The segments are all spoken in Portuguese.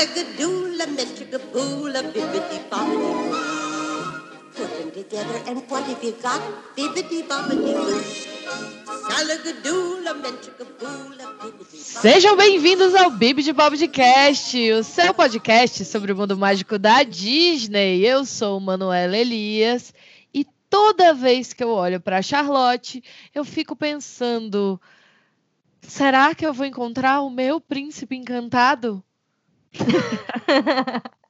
Bibbidi bobbidi. Put them together and what have you got? Bibbidi bobbidi boo. Sejam bem-vindos ao Bibi de Bobcast, o seu podcast sobre o mundo mágico da Disney. Eu sou Manuela Elias e toda vez que eu olho para Charlotte, eu fico pensando: será que eu vou encontrar o meu príncipe encantado?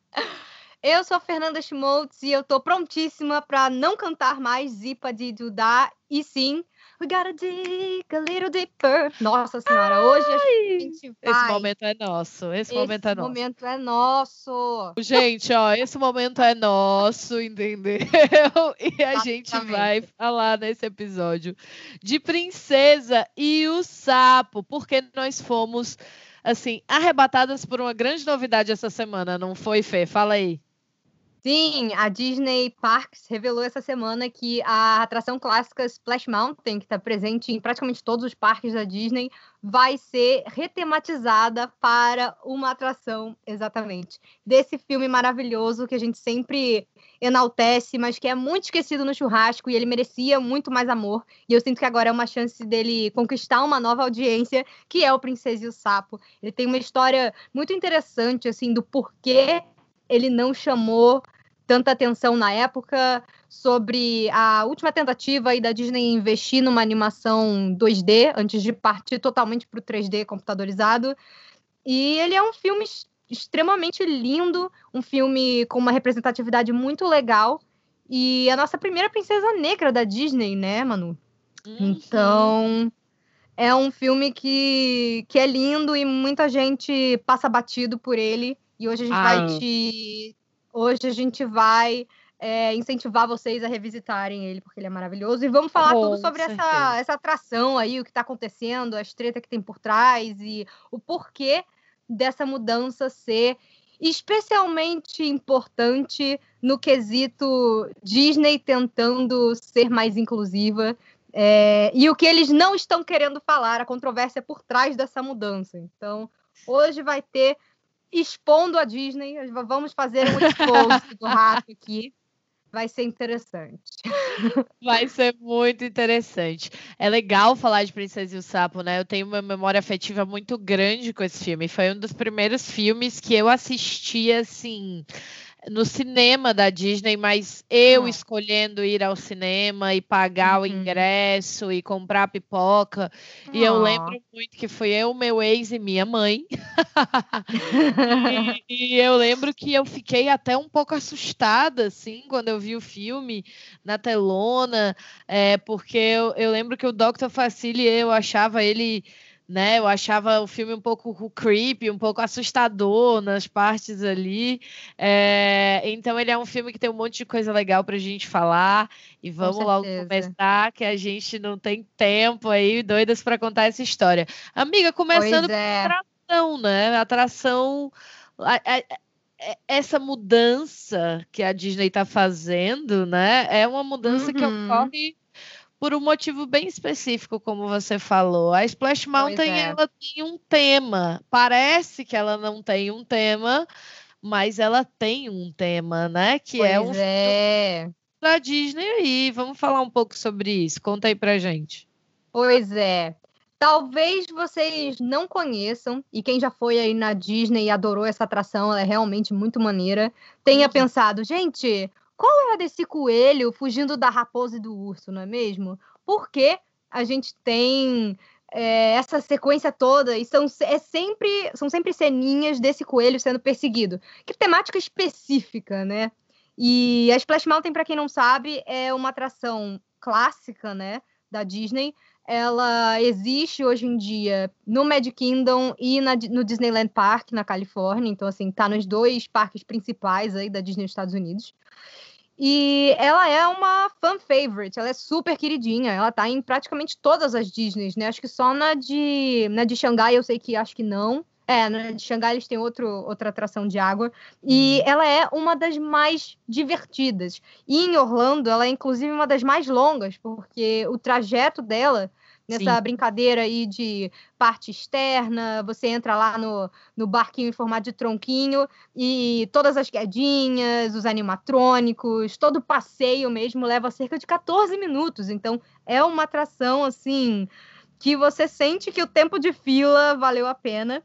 Eu sou a Fernanda Schmoltz e eu tô prontíssima para não cantar mais Zipa de Dudá e sim We gotta dig a little deeper. Nossa senhora, hoje a gente vai. Esse momento é nosso. Esse, momento é Esse nosso. momento é nosso. Gente, ó, esse momento é nosso, entendeu? E a gente vai falar nesse episódio de Princesa e o Sapo, porque nós fomos, assim, arrebatadas por uma grande novidade essa semana, não foi, Fê? Fala aí. Sim, a Disney Parks revelou essa semana que a atração clássica Splash Mountain, que está presente em praticamente todos os parques da Disney, vai ser retematizada para uma atração, exatamente, desse filme maravilhoso que a gente sempre enaltece, mas que é muito esquecido no churrasco e ele merecia muito mais amor. E eu sinto que agora é uma chance dele conquistar uma nova audiência, que é o Princesa e o Sapo. Ele tem uma história muito interessante, assim, do porquê ele não chamou tanta atenção na época sobre a última tentativa aí da Disney investir numa animação 2D antes de partir totalmente para o 3D computadorizado. E ele é um filme ex- extremamente lindo, um filme com uma representatividade muito legal e a nossa primeira princesa negra da Disney, né, Manu? Então, é um filme que, que é lindo e muita gente passa batido por ele. E hoje a gente Ah. vai te. Hoje a gente vai é, incentivar vocês a revisitarem ele, porque ele é maravilhoso. E vamos falar tudo sobre essa, essa atração aí, o que está acontecendo, as tretas que tem por trás e o porquê dessa mudança ser especialmente importante no quesito Disney tentando ser mais inclusiva. É, e o que eles não estão querendo falar, a controvérsia por trás dessa mudança. Então, hoje vai ter expondo a Disney. Vamos fazer um expose do rato aqui. Vai ser interessante. Vai ser muito interessante. É legal falar de Princesa e o Sapo, né? Eu tenho uma memória afetiva muito grande com esse filme. Foi um dos primeiros filmes que eu assisti, assim, no cinema da Disney, mas eu Ah. escolhendo ir ao cinema e pagar o Uhum. ingresso e comprar pipoca. E eu Ah. lembro muito que foi eu, meu ex e minha mãe. E, e eu lembro que eu fiquei até um pouco assustada, assim, quando eu vi o filme na telona, é, porque eu, eu lembro que o Dr. Facili, eu achava ele, né, eu achava o filme um pouco creepy, um pouco assustador nas partes ali, é, então ele é um filme que tem um monte de coisa legal pra gente falar, e vamos logo certeza. começar, que a gente não tem tempo aí, doidas para contar essa história. Amiga, começando Pois é. atração, né? Atração. a- a- a- essa mudança que a Disney está fazendo, né? É uma mudança que Uhum. ocorre por um motivo bem específico, como você falou. A Splash Mountain é. ela tem um tema. Parece que ela não tem um tema, mas ela tem um tema, né? Que é um Pois é. da Disney aí. Vamos falar um pouco sobre isso. Conta aí pra gente. Pois é. Talvez vocês não conheçam, e quem já foi aí na Disney e adorou essa atração, ela é realmente muito maneira, tenha Uhum. pensado, gente, qual é a desse coelho fugindo da raposa e do urso, não é mesmo? Por que a gente tem é, essa sequência toda e são, é sempre, são sempre ceninhas desse coelho sendo perseguido? Que temática específica, né? E a Splash Mountain, para quem não sabe, é uma atração clássica, né, da Disney, ela existe hoje em dia no Magic Kingdom e na- no Disneyland Park, na Califórnia. Então, assim, tá nos dois parques principais aí da Disney nos Estados Unidos. E ela é uma fan favorite, ela é super queridinha, ela tá em praticamente todas as Disneys, né? Acho que só na de, na de Xangai eu sei que acho que não. É, na de Xangai eles têm outro, outra atração de água. E ela é uma das mais divertidas. E em Orlando, ela é inclusive uma das mais longas, porque o trajeto dela nessa Sim. brincadeira aí de parte externa, você entra lá no, no barquinho em formato de tronquinho e todas as quedinhas, os animatrônicos, todo o passeio mesmo leva cerca de 14 minutos. Então é uma atração assim que você sente que o tempo de fila valeu a pena.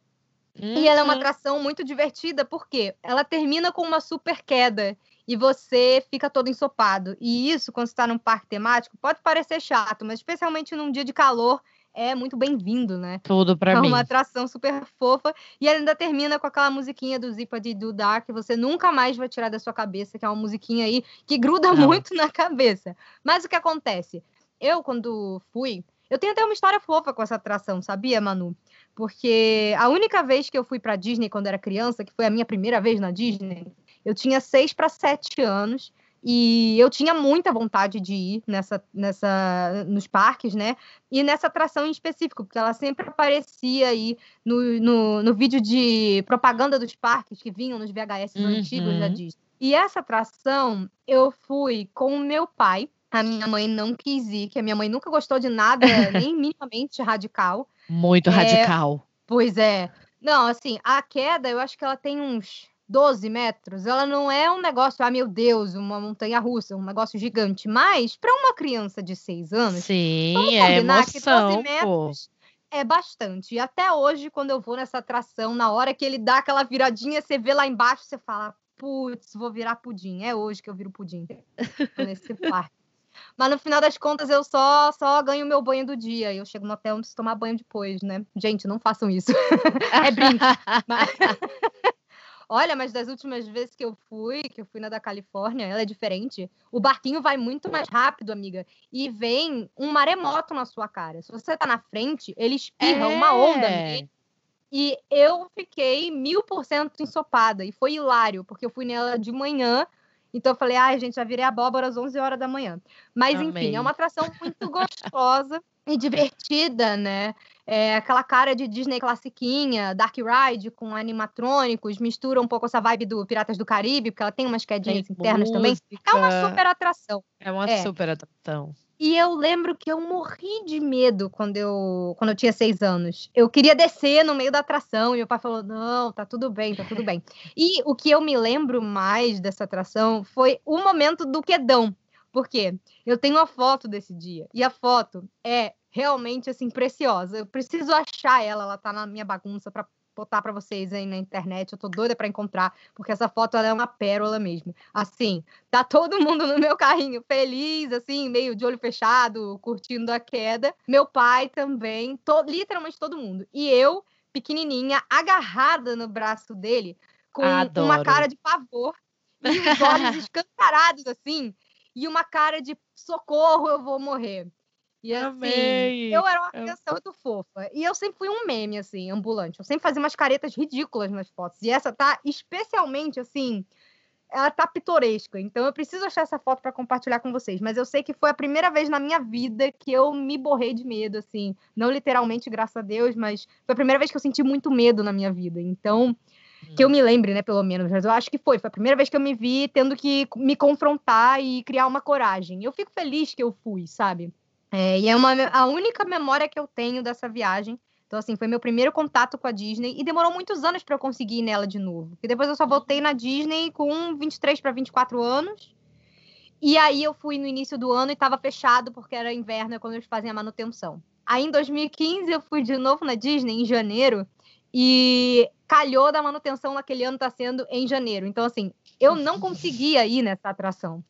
E ela é uma Uhum. atração muito divertida, porque ela termina com uma super queda e você fica todo ensopado. E isso, quando você está num parque temático, pode parecer chato, mas especialmente num dia de calor, é muito bem-vindo, né? Tudo pra é mim. uma atração super fofa. E ela ainda termina com aquela musiquinha do Zipa de Dudar, que você nunca mais vai tirar da sua cabeça, que é uma musiquinha aí que gruda Não. muito na cabeça. Mas o que acontece? Eu, quando fui, eu tenho até uma história fofa com essa atração, sabia, Manu? Porque a única vez que eu fui pra Disney quando era criança, que foi a minha primeira vez na Disney, eu tinha seis para sete anos. E eu tinha muita vontade de ir nessa, nessa, nos parques, né? E nessa atração em específico, porque ela sempre aparecia aí no, no, no vídeo de propaganda dos parques que vinham nos VHS Uhum. antigos da Disney. E essa atração eu fui com o meu pai. A minha mãe não quis ir, que a minha mãe nunca gostou de nada, nem minimamente radical. Muito É, radical. Pois é. Não, assim, a queda, eu acho que ela tem uns 12 metros. Ela não é um negócio, ah, meu Deus, uma montanha russa, um negócio gigante. Mas, para uma criança de 6 anos, Sim, vamos é combinar que 12 emoção, pô. metros é bastante. E até hoje, quando eu vou nessa atração, na hora que ele dá aquela viradinha, você vê lá embaixo, você fala, putz, vou virar pudim. É hoje que eu viro pudim nesse parque. Mas no final das contas, eu só, só ganho meu banho do dia. Eu chego no hotel, não preciso tomar banho depois, né? Gente, não façam isso. é brinco. Mas- Olha, mas das últimas vezes que eu fui, que eu fui na da Califórnia, ela é diferente. O barquinho vai muito mais rápido, amiga. E vem um maremoto na sua cara. Se você tá na frente, ele espirra uma onda É. nele. E eu fiquei mil por cento ensopada. E foi hilário, porque eu fui nela de manhã. Então eu falei, ai, gente, já virei abóbora às 11 horas da manhã. Mas, enfim, é uma atração muito gostosa e divertida, né? É aquela cara de Disney classiquinha, Dark Ride com animatrônicos, mistura um pouco essa vibe do Piratas do Caribe, porque ela tem umas quedinhas Tem internas também. É uma música, super atração. É uma é. super atração. E eu lembro que eu morri de medo quando eu, quando eu tinha seis anos. Eu queria descer no meio da atração e meu pai falou: não, tá tudo bem, tá tudo bem. E o que eu me lembro mais dessa atração foi o momento do quedão. Por quê? Eu tenho uma foto desse dia. E a foto é realmente assim preciosa. Eu preciso achar ela, ela tá na minha bagunça para botar para vocês aí na internet. Eu tô doida para encontrar, porque essa foto ela é uma pérola mesmo. Assim, tá todo mundo no meu carrinho feliz, assim, meio de olho fechado, curtindo a queda. Meu pai também, to- literalmente todo mundo. E eu, pequenininha, agarrada no braço dele, com uma Adoro. cara de pavor e os olhos escancarados assim, e uma cara de socorro, eu vou morrer. E assim, Amei. eu era uma Eu- criança muito fofa. E eu sempre fui um meme, assim, ambulante. Eu sempre fazia umas caretas ridículas nas fotos. E essa tá especialmente, assim, ela tá pitoresca. Então eu preciso achar essa foto para compartilhar com vocês. Mas eu sei que foi a primeira vez na minha vida que eu me borrei de medo, assim. Não literalmente, graças a Deus, mas foi a primeira vez que eu senti muito medo na minha vida. Então, que eu me lembre, né, pelo menos, mas eu acho que foi. Foi a primeira vez que eu me vi tendo que me confrontar e criar uma coragem. Eu fico feliz que eu fui, sabe? É, e é uma, a única memória que eu tenho dessa viagem. Então, assim, foi meu primeiro contato com a Disney e demorou muitos anos para eu conseguir ir nela de novo. Porque depois eu só voltei na Disney com 23 para 24 anos. E aí eu fui no início do ano e estava fechado porque era inverno, é quando eles fazem a manutenção. Aí em 2015 eu fui de novo na Disney em janeiro e calhou da manutenção naquele ano tá sendo em janeiro. Então assim, eu não conseguia ir nessa atração.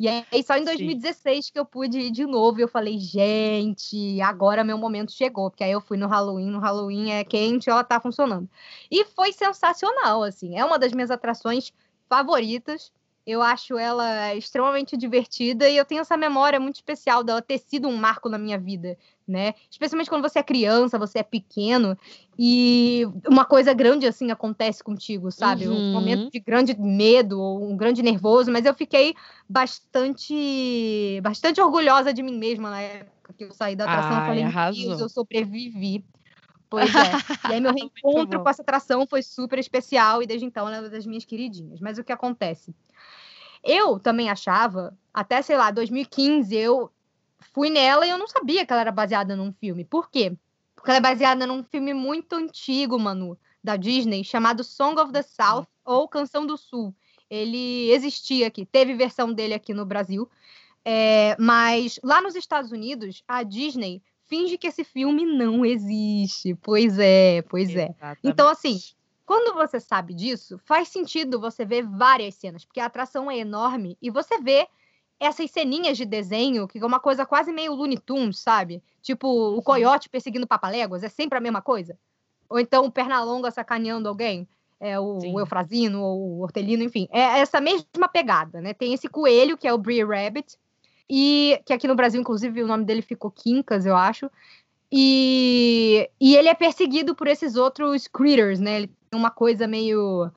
E aí só em Sim. 2016 que eu pude ir de novo e eu falei, gente, agora meu momento chegou, porque aí eu fui no Halloween, no Halloween é quente, ela tá funcionando. E foi sensacional, assim. É uma das minhas atrações favoritas. Eu acho ela extremamente divertida e eu tenho essa memória muito especial dela ter sido um marco na minha vida, né? Especialmente quando você é criança, você é pequeno e uma coisa grande assim acontece contigo, sabe? Um Uhum. momento de grande medo ou um grande nervoso, mas eu fiquei bastante bastante orgulhosa de mim mesma na época que eu saí da atração. eu Ai, falei, meu arrasou. Deus, eu sobrevivi. Pois é. E aí meu reencontro com essa atração foi super especial e desde então ela é uma das minhas queridinhas. Mas o que acontece? Eu também achava, até sei lá, 2015, eu fui nela e eu não sabia que ela era baseada num filme. Por quê? Porque ela é baseada num filme muito antigo, Manu, da Disney, chamado Song of the South, ou Canção do Sul. Ele existia aqui, teve versão dele aqui no Brasil. É, mas lá nos Estados Unidos, a Disney finge que esse filme não existe. Pois é, pois é. Exatamente. Então, assim, quando você sabe disso, faz sentido você ver várias cenas, porque a atração é enorme e você vê essas ceninhas de desenho, que é uma coisa quase meio Looney Tunes, sabe? Tipo, o uhum. coiote perseguindo papaléguas, é sempre a mesma coisa. Ou então o Pernalonga sacaneando alguém, é o, o Eufrazino ou o Hortelino, enfim. É essa mesma pegada, né? Tem esse coelho, que é o Brie Rabbit, e que aqui no Brasil, inclusive, o nome dele ficou Quincas, eu acho. E, e ele é perseguido por esses outros critters, né? Ele tem uma coisa meio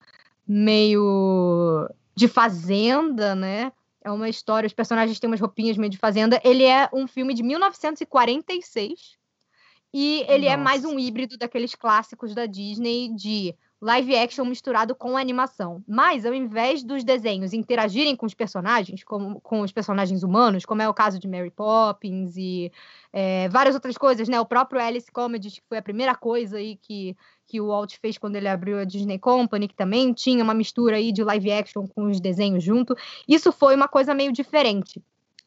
meio de fazenda, né? É uma história, os personagens têm umas roupinhas meio de fazenda. Ele é um filme de 1946 e ele Nossa. é mais um híbrido daqueles clássicos da Disney de live action misturado com animação. Mas, ao invés dos desenhos interagirem com os personagens, com os personagens humanos, como é o caso de Mary Poppins e é, várias outras coisas, né? O próprio Alice Comedy, que foi a primeira coisa aí que, que o Walt fez quando ele abriu a Disney Company, que também tinha uma mistura aí de live action com os desenhos junto. Isso foi uma coisa meio diferente.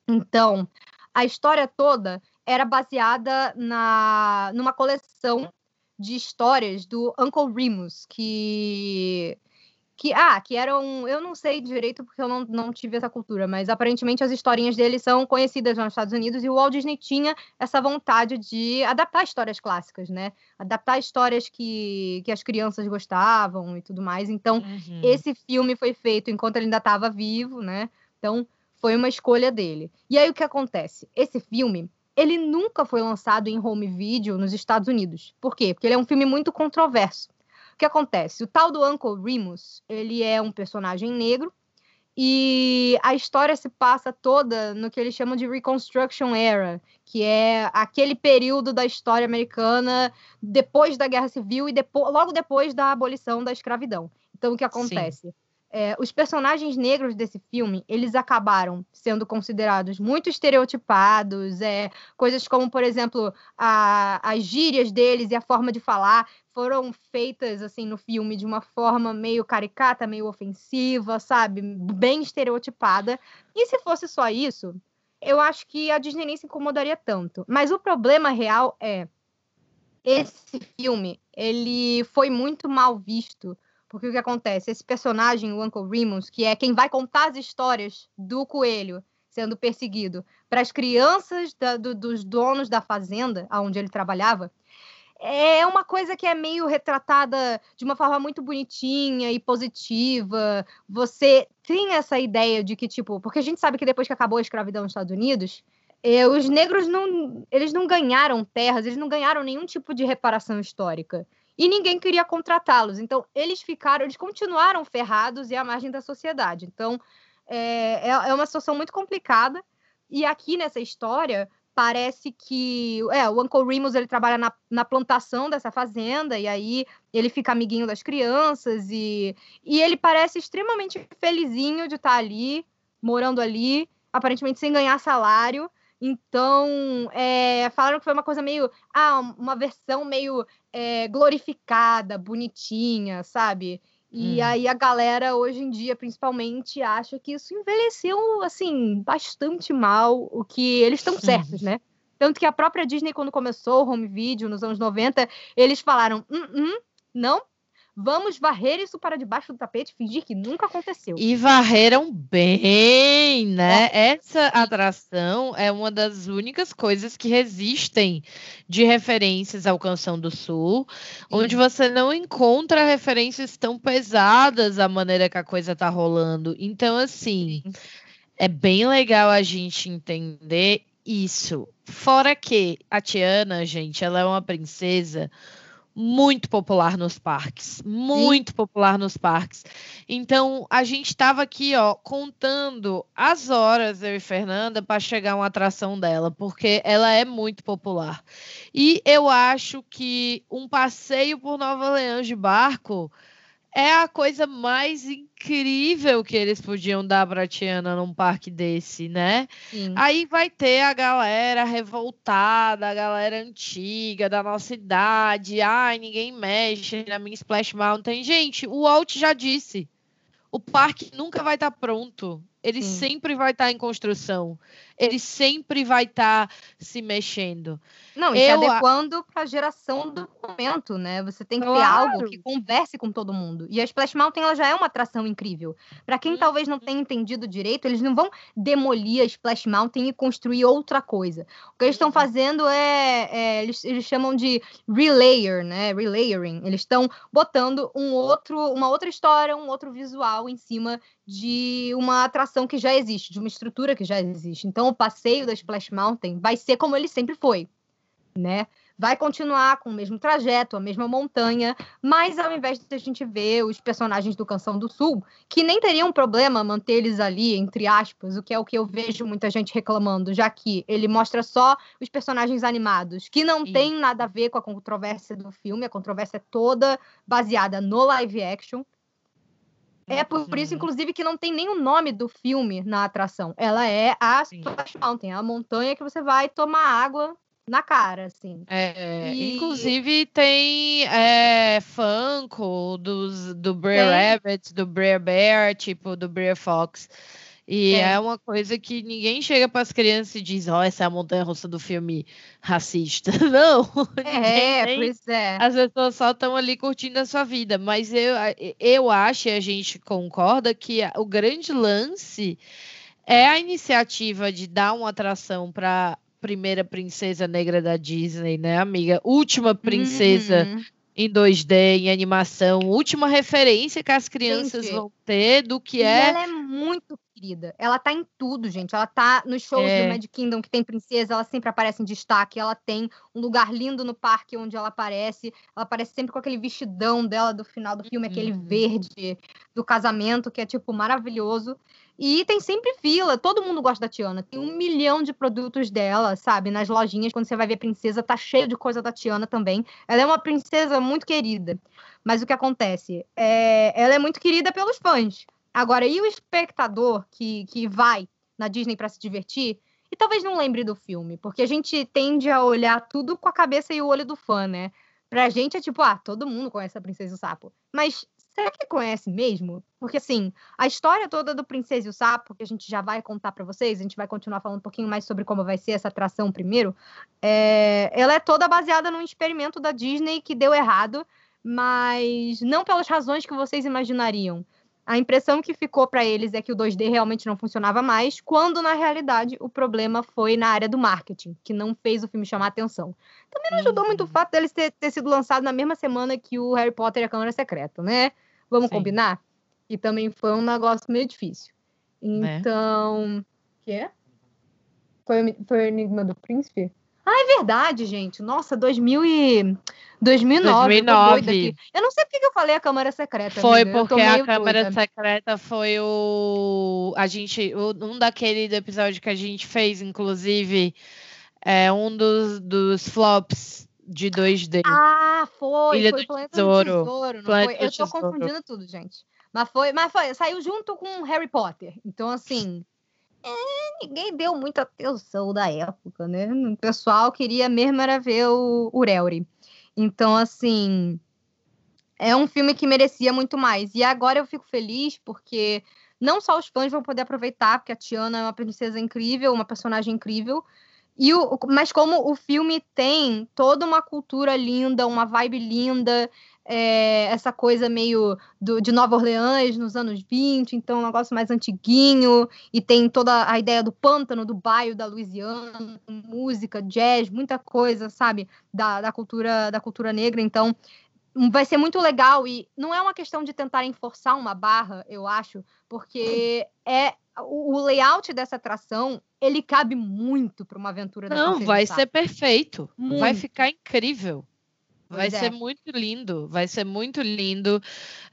Então, a história toda era baseada na, numa coleção de histórias do Uncle Remus, que que ah, que eram, eu não sei direito porque eu não, não tive essa cultura, mas aparentemente as historinhas dele são conhecidas nos Estados Unidos e o Walt Disney tinha essa vontade de adaptar histórias clássicas, né? Adaptar histórias que, que as crianças gostavam e tudo mais. Então, uhum. esse filme foi feito enquanto ele ainda estava vivo, né? Então, foi uma escolha dele. E aí o que acontece? Esse filme, ele nunca foi lançado em home video nos Estados Unidos. Por quê? Porque ele é um filme muito controverso. O que acontece? O tal do Uncle Remus, ele é um personagem negro e a história se passa toda no que eles chamam de Reconstruction Era, que é aquele período da história americana depois da Guerra Civil e depois, logo depois da abolição da escravidão. Então, o que acontece? Sim é, os personagens negros desse filme, eles acabaram sendo considerados muito estereotipados, é, coisas como, por exemplo, a, as gírias deles e a forma de falar foram feitas, assim, no filme de uma forma meio caricata, meio ofensiva, sabe? Bem estereotipada. E se fosse só isso, eu acho que a Disney nem se incomodaria tanto. Mas o problema real é esse filme, ele foi muito mal visto porque o que acontece? Esse personagem, o Uncle Remus, que é quem vai contar as histórias do coelho sendo perseguido para as crianças da, do, dos donos da fazenda onde ele trabalhava, é uma coisa que é meio retratada de uma forma muito bonitinha e positiva. Você tem essa ideia de que, tipo, porque a gente sabe que depois que acabou a escravidão nos Estados Unidos, eh, os negros não, eles não ganharam terras, eles não ganharam nenhum tipo de reparação histórica e ninguém queria contratá-los. Então, eles ficaram, eles continuaram ferrados e à margem da sociedade. Então, é, é, é uma situação muito complicada. E aqui nessa história, parece que é, o Uncle Remus ele trabalha na, na, plantação dessa fazenda e aí ele fica amiguinho das crianças e, e ele parece extremamente felizinho de estar ali, morando ali, aparentemente sem ganhar salário. Então, é, falaram que foi uma coisa meio. Ah, uma versão meio é, glorificada, bonitinha, sabe? E hum. aí a galera, hoje em dia, principalmente, acha que isso envelheceu, assim, bastante mal, o que eles estão certos, né? Tanto que a própria Disney, quando começou o home video nos anos 90, eles falaram: hum, hum, não, Vamos varrer isso para debaixo do tapete, fingir que nunca aconteceu. E varreram bem, né? É. Essa atração é uma das únicas coisas que resistem de referências ao Canção do Sul, Sim. onde você não encontra referências tão pesadas à maneira que a coisa tá rolando. Então, assim, Sim. é bem legal a gente entender isso. Fora que a Tiana, gente, ela é uma princesa muito popular nos parques, muito Sim. popular nos parques. Então, a gente estava aqui, ó, contando as horas eu e Fernanda para chegar uma atração dela, porque ela é muito popular. E eu acho que um passeio por Nova Orleans de barco é a coisa mais incrível que eles podiam dar pra Tiana num parque desse, né? Sim. Aí vai ter a galera revoltada, a galera antiga da nossa idade. Ai, ninguém mexe na minha Splash Mountain. Gente, o Walt já disse. O parque nunca vai estar pronto. Ele Sim. sempre vai estar em construção. Ele sempre vai estar se mexendo. Não, e Eu se adequando para a geração do momento, né? Você tem que ter Claro. algo que converse com todo mundo. E a Splash Mountain ela já é uma atração incrível. Para quem talvez não tenha entendido direito, eles não vão demolir a Splash Mountain e construir outra coisa. O que eles estão Uhum. fazendo é, é- eles, eles chamam de relayer, né? Relayering. Eles estão botando um outro, uma outra história, um outro visual em cima de uma atração que já existe, de uma estrutura que já existe. Então, o passeio da Splash Mountain vai ser como ele sempre foi, né? Vai continuar com o mesmo trajeto, a mesma montanha, mas ao invés de a gente ver os personagens do Canção do Sul, que nem teriam problema manter eles ali, entre aspas, o que é o que eu vejo muita gente reclamando, já que ele mostra só os personagens animados, que não Sim. tem nada a ver com a controvérsia do filme, a controvérsia é toda baseada no live action. É por, isso, Uhum. inclusive, que não tem nem o nome do filme na atração. Ela é a. Splash Mountain, a montanha que você vai tomar água na cara, assim. É, E- Inclusive tem é, Funko dos, do Brer. Rabbit, do Brer Bear, tipo, do Brer Fox. E Tem. é uma coisa que ninguém chega para as crianças e diz, ó, essa é a montanha russa do filme racista. Não, ninguém É, nem- pois é. as pessoas só estão ali curtindo a sua vida. Mas eu, eu acho, e a gente concorda, que o grande lance é a iniciativa de dar uma atração para primeira princesa negra da Disney, né, amiga? Última princesa Uhum. em 2D, em animação, última referência que as crianças Gente, vão ter do que E é. ela é muito querida. Ela tá em tudo, gente. Ela tá nos shows É. do Mad Kingdom que tem princesa, ela sempre aparece em destaque. Ela tem um lugar lindo no parque onde ela aparece. Ela aparece sempre com aquele vestidão dela do final do filme, aquele Uhum. verde do casamento, que é tipo maravilhoso. E tem sempre fila, todo mundo gosta da Tiana. Tem um milhão de produtos dela, sabe? Nas lojinhas, quando você vai ver princesa, tá cheio de coisa da Tiana também. Ela é uma princesa muito querida. Mas o que acontece? É, ela é muito querida pelos fãs. Agora, e o espectador que, que vai na Disney para se divertir e talvez não lembre do filme? Porque a gente tende a olhar tudo com a cabeça e o olho do fã, né? Pra gente é tipo, ah, todo mundo conhece a Princesa e o Sapo. Mas será que conhece mesmo? Porque assim, a história toda do Princesa e o Sapo, que a gente já vai contar para vocês, a gente vai continuar falando um pouquinho mais sobre como vai ser essa atração primeiro, é, ela é toda baseada num experimento da Disney que deu errado, mas não pelas razões que vocês imaginariam. A impressão que ficou para eles é que o 2D realmente não funcionava mais, quando na realidade o problema foi na área do marketing, que não fez o filme chamar atenção. Também não ajudou muito o Uhum. fato deles ter, ter sido lançado na mesma semana que o Harry Potter e a Câmara Secreta, né? Vamos Sim. combinar? E também foi um negócio meio difícil. Né? Então. Quê? Foi, o- foi o Enigma do Príncipe? Ah, é verdade, gente. Nossa, 2000 e... 2009. eu tô doida 2009. aqui. Eu não sei porque que eu falei a Câmara Secreta. Foi amiga, eu porque a Câmara doida. Secreta foi o. A gente. um daquele episódio que a gente fez, inclusive, é um dos, dos flops de 2D. Ah, foi. Ilha foi do Planeta Tesouro. do Tesouro, Planeta do Eu tô Tesouro. confundindo tudo, gente. Mas foi, mas foi, saiu junto com Harry Potter. Então, assim, é, ninguém deu muita atenção da época, né? O pessoal queria mesmo era ver o Ureuri. Então, assim, é um filme que merecia muito mais. E agora eu fico feliz porque não só os fãs vão poder aproveitar, porque a Tiana é uma princesa incrível, uma personagem incrível, e o, mas como o filme tem toda uma cultura linda, uma vibe linda, é, essa coisa meio do- de Nova Orleans nos anos 20, então um negócio mais antiguinho, e tem toda a ideia do pântano, do bairro da Louisiana, música, jazz, muita coisa, sabe, da, da cultura da cultura negra, então hum, vai ser muito legal e não é uma questão de tentarem forçar uma barra, eu acho, porque é o, o layout dessa atração, ele cabe muito para uma aventura da Não, vai ser perfeito. Vai Muito. ficar incrível. Vai Pois é. ser muito lindo, vai ser muito lindo.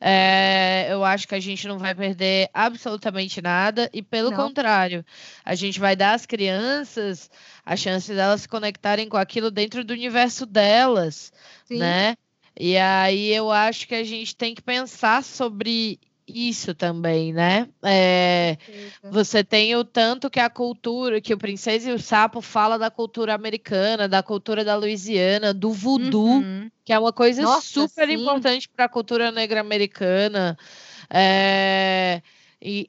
É, eu acho que a gente não vai perder absolutamente nada, e pelo Não. contrário, a gente vai dar às crianças a chance delas se conectarem com aquilo dentro do universo delas, Sim. né? E aí eu acho que a gente tem que pensar sobre isso também, né? É, você tem o tanto que a cultura, que o Princesa e o Sapo fala da cultura americana, da cultura da Louisiana, do voodoo, uhum. que é uma coisa Nossa, super sim. importante para a cultura negra americana. É, e,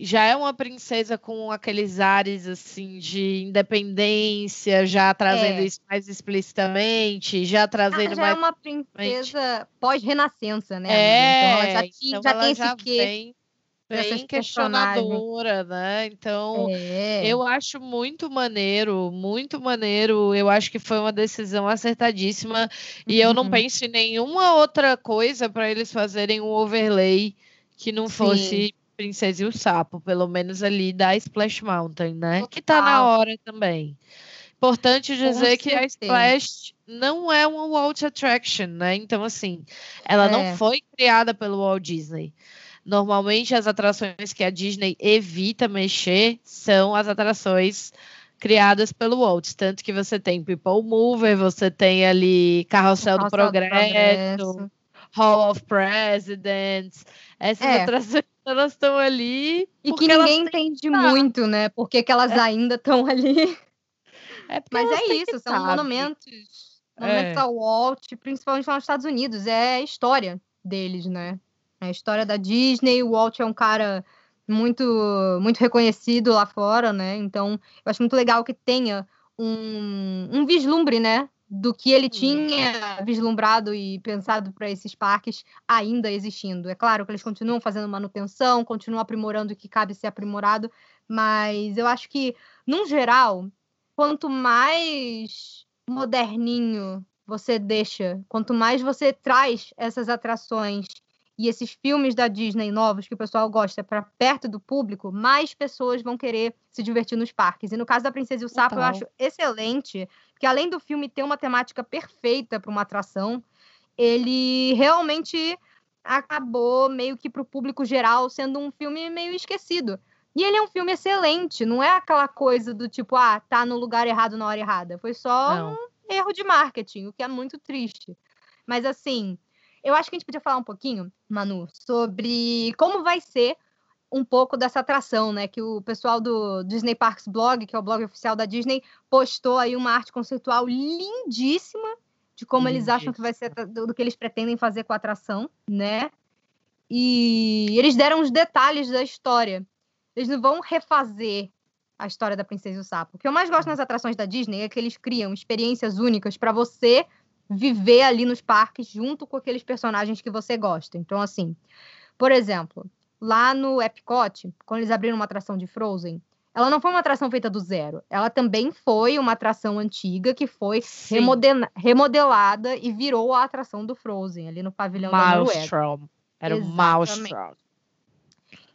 e, já é uma princesa com aqueles ares assim de independência, já trazendo é. isso mais explicitamente, já trazendo ah, já mais. é uma princesa pós-renascença, né? É, então ela já, então já ela tem já esse quê. Bem questionadora, né? Então, é. eu acho muito maneiro, muito maneiro. Eu acho que foi uma decisão acertadíssima. E eu não uhum. penso em nenhuma outra coisa para eles fazerem um overlay que não fosse Sim. Princesa e o Sapo, pelo menos ali da Splash Mountain, né? Total. Que tá na hora também. Importante dizer que a Splash não é uma Walt Attraction, né? Então, assim, ela é. não foi criada pelo Walt Disney. Normalmente, as atrações que a Disney evita mexer são as atrações criadas pelo Walt. Tanto que você tem People Mover, você tem ali Carrossel, do Progresso, do Progresso. Hall of Presidents. Essas é. atrações elas estão ali. E que ninguém entende muito, né? Porque que elas é. ainda estão ali. É Mas é isso, são sabe. monumentos. Monumentos é. ao Walt, principalmente lá nos Estados Unidos. É a história deles, né? É a história da Disney. O Walt é um cara muito, muito reconhecido lá fora, né? Então, eu acho muito legal que tenha um, um vislumbre, né? Do que ele tinha vislumbrado e pensado para esses parques ainda existindo. É claro que eles continuam fazendo manutenção, continuam aprimorando o que cabe ser aprimorado, mas eu acho que, num geral, quanto mais moderninho você deixa, quanto mais você traz essas atrações e esses filmes da Disney novos que o pessoal gosta para perto do público, mais pessoas vão querer se divertir nos parques. E no caso da Princesa e o Sapo, Total. eu acho excelente, que além do filme ter uma temática perfeita para uma atração, ele realmente acabou meio que para o público geral sendo um filme meio esquecido. E ele é um filme excelente, não é aquela coisa do tipo, ah, tá no lugar errado na hora errada. Foi só não. um erro de marketing, o que é muito triste. Mas assim, eu acho que a gente podia falar um pouquinho, Manu, sobre como vai ser um pouco dessa atração, né? Que o pessoal do Disney Parks Blog, que é o blog oficial da Disney, postou aí uma arte conceitual lindíssima de como eles acham que vai ser do, que eles pretendem fazer com a atração, né? E eles deram os detalhes da história. Eles não vão refazer a história da Princesa e o Sapo. O que eu mais gosto nas atrações da Disney é que eles criam experiências únicas para você viver ali nos parques junto com aqueles personagens que você gosta. Então, assim, por exemplo, lá no Epcot, quando eles abriram uma atração de Frozen, ela não foi uma atração feita do zero. Ela também foi uma atração antiga que foi remodel remodelada e virou a atração do Frozen, ali no pavilhão Maelstrom. da Era o Maelstrom.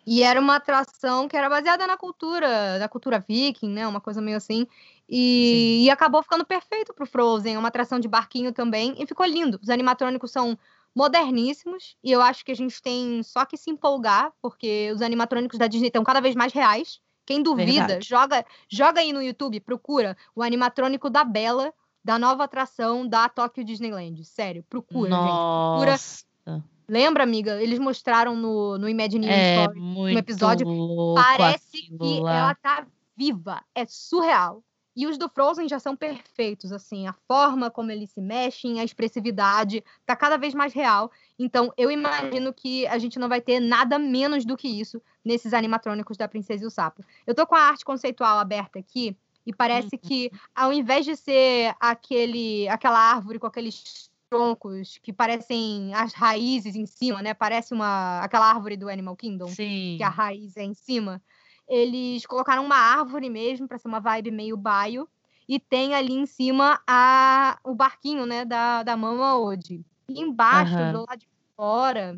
E era uma atração que era baseada na cultura, da cultura viking, né? Uma coisa meio assim. E, e acabou ficando perfeito pro Frozen. É uma atração de barquinho também. E ficou lindo. Os animatrônicos são moderníssimos. E eu acho que a gente tem só que se empolgar, porque os animatrônicos da Disney estão cada vez mais reais. Quem duvida, joga, joga aí no YouTube, procura o animatrônico da Bela, da nova atração da Tokyo Disneyland. Sério, procura, Nossa. gente. Procura Lembra, amiga? Eles mostraram no, no Imagineering é Story um episódio. Parece que ela tá viva. É surreal. E os do Frozen já são perfeitos, assim, a forma como eles se mexem, a expressividade, tá cada vez mais real. Então, eu imagino que a gente não vai ter nada menos do que isso nesses animatrônicos da Princesa e o Sapo. Eu tô com a arte conceitual aberta aqui e parece uhum. que ao invés de ser aquele aquela árvore com aqueles troncos que parecem as raízes em cima, né? Parece uma aquela árvore do Animal Kingdom, Sim. que a raiz é em cima. Eles colocaram uma árvore mesmo para ser uma vibe meio baio e tem ali em cima a o barquinho, né, da da Mama Ode. E embaixo, uhum. do lado de fora,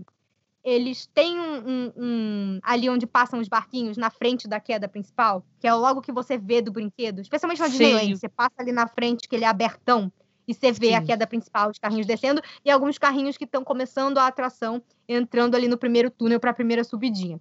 eles têm um, um, um, ali onde passam os barquinhos na frente da queda principal, que é logo que você vê do brinquedo, especialmente na Disneyland, você passa ali na frente que ele é abertão e você vê Sim. a queda principal, os carrinhos descendo, e alguns carrinhos que estão começando a atração, entrando ali no primeiro túnel para a primeira subidinha.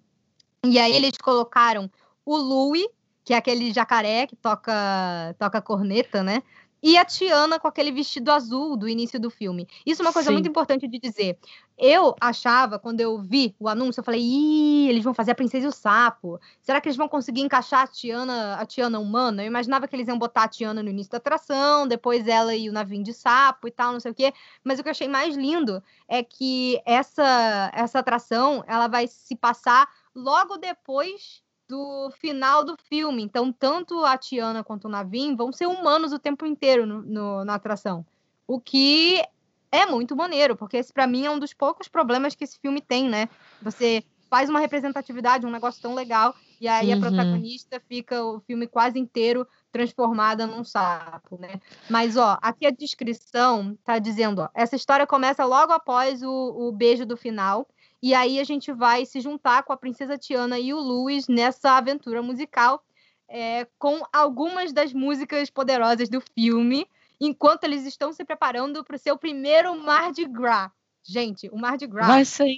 E aí eles colocaram o Louie, que é aquele jacaré que toca, toca corneta, né? E a Tiana com aquele vestido azul do início do filme. Isso é uma coisa Sim. muito importante de dizer. Eu achava, quando eu vi o anúncio, eu falei, ih, eles vão fazer a Princesa e o Sapo. Será que eles vão conseguir encaixar a Tiana, a Tiana humana? Eu imaginava que eles iam botar a Tiana no início da atração, depois ela e o navio de sapo e tal, não sei o quê. Mas o que eu achei mais lindo é que essa, essa atração, ela vai se passar logo depois do final do filme. Então, tanto a Tiana quanto o Navin vão ser humanos o tempo inteiro no, no- na atração. O que é muito maneiro, porque esse, pra mim, é um dos poucos problemas que esse filme tem, né? Você faz uma representatividade, um negócio tão legal, e aí Uhum. a protagonista fica o filme quase inteiro transformada num sapo, né? Mas, ó, aqui a descrição tá dizendo, ó, essa história começa logo após o, o beijo do final, e aí a gente vai se juntar com a princesa Tiana e o Louis nessa aventura musical é, com algumas das músicas poderosas do filme, enquanto eles estão se preparando para o seu primeiro Mardi Gras. Gente, o Mardi Gras,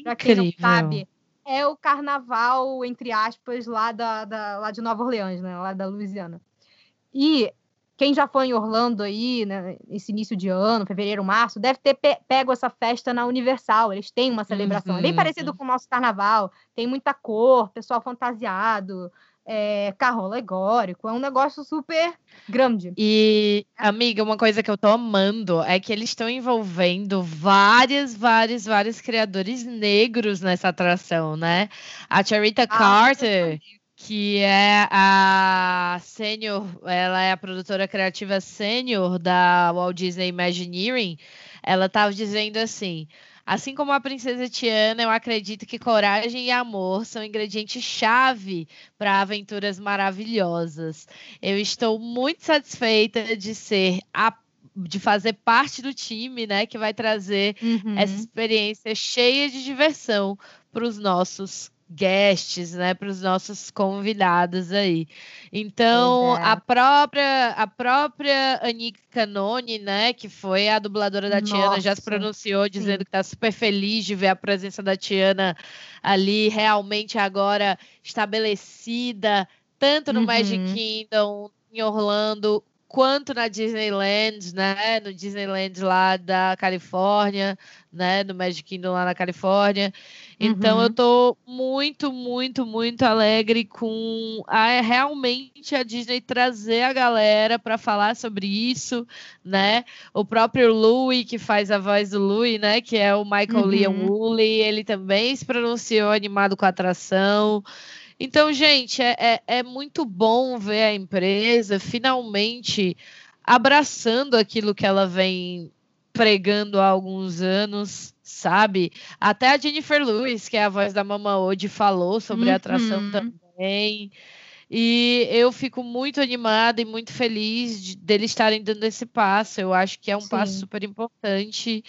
para quem não sabe, é o carnaval, entre aspas, lá, da, da- lá de Nova Orleans, né? Lá da Louisiana. E quem já foi em Orlando aí, né, esse início de ano, fevereiro, março, deve ter pe- pego essa festa na Universal. Eles têm uma celebração. É bem Uhum. parecido com o nosso carnaval. Tem muita cor, pessoal fantasiado, é, carro alegórico. É um negócio super grande. E, amiga, uma coisa que eu tô amando é que eles estão envolvendo vários, vários, vários criadores negros nessa atração, né? A Charita Ah, Carter, que é a sênior, ela é a produtora criativa sênior da Walt Disney Imagineering, ela estava dizendo assim. Assim como a princesa Tiana, eu acredito que coragem e amor são ingredientes-chave para aventuras maravilhosas. Eu estou muito satisfeita de ser a de fazer parte do time, né, que vai trazer Uhum. essa experiência cheia de diversão para os nossos guests, né, para os nossos convidados aí. Então, é. a própria a própria Anika Canone, né, que foi a dubladora da Tiana, já se Nossa, pronunciou dizendo sim. que está super feliz de ver a presença da Tiana ali realmente agora estabelecida, tanto no Magic Uhum. Kingdom, em Orlando, quanto na Disneyland, né? No Disneyland lá da Califórnia, né? No Magic Kingdom lá na Califórnia. Então Uhum. eu tô muito, muito, muito alegre com a, realmente a Disney trazer a galera para falar sobre isso, né? O próprio Louis, que faz a voz do Louis, né? Que é o Michael Uhum. Liam Woolley, ele também se pronunciou animado com a atração. Então, gente, é, é, é muito bom ver a empresa finalmente abraçando aquilo que ela vem pregando há alguns anos, sabe? Até a Jennifer Lewis, que é a voz da Mama Ode, falou sobre a atração Uhum. também. E eu fico muito animada e muito feliz de, deles estarem dando esse passo. Eu acho que é um passo Sim. super importante.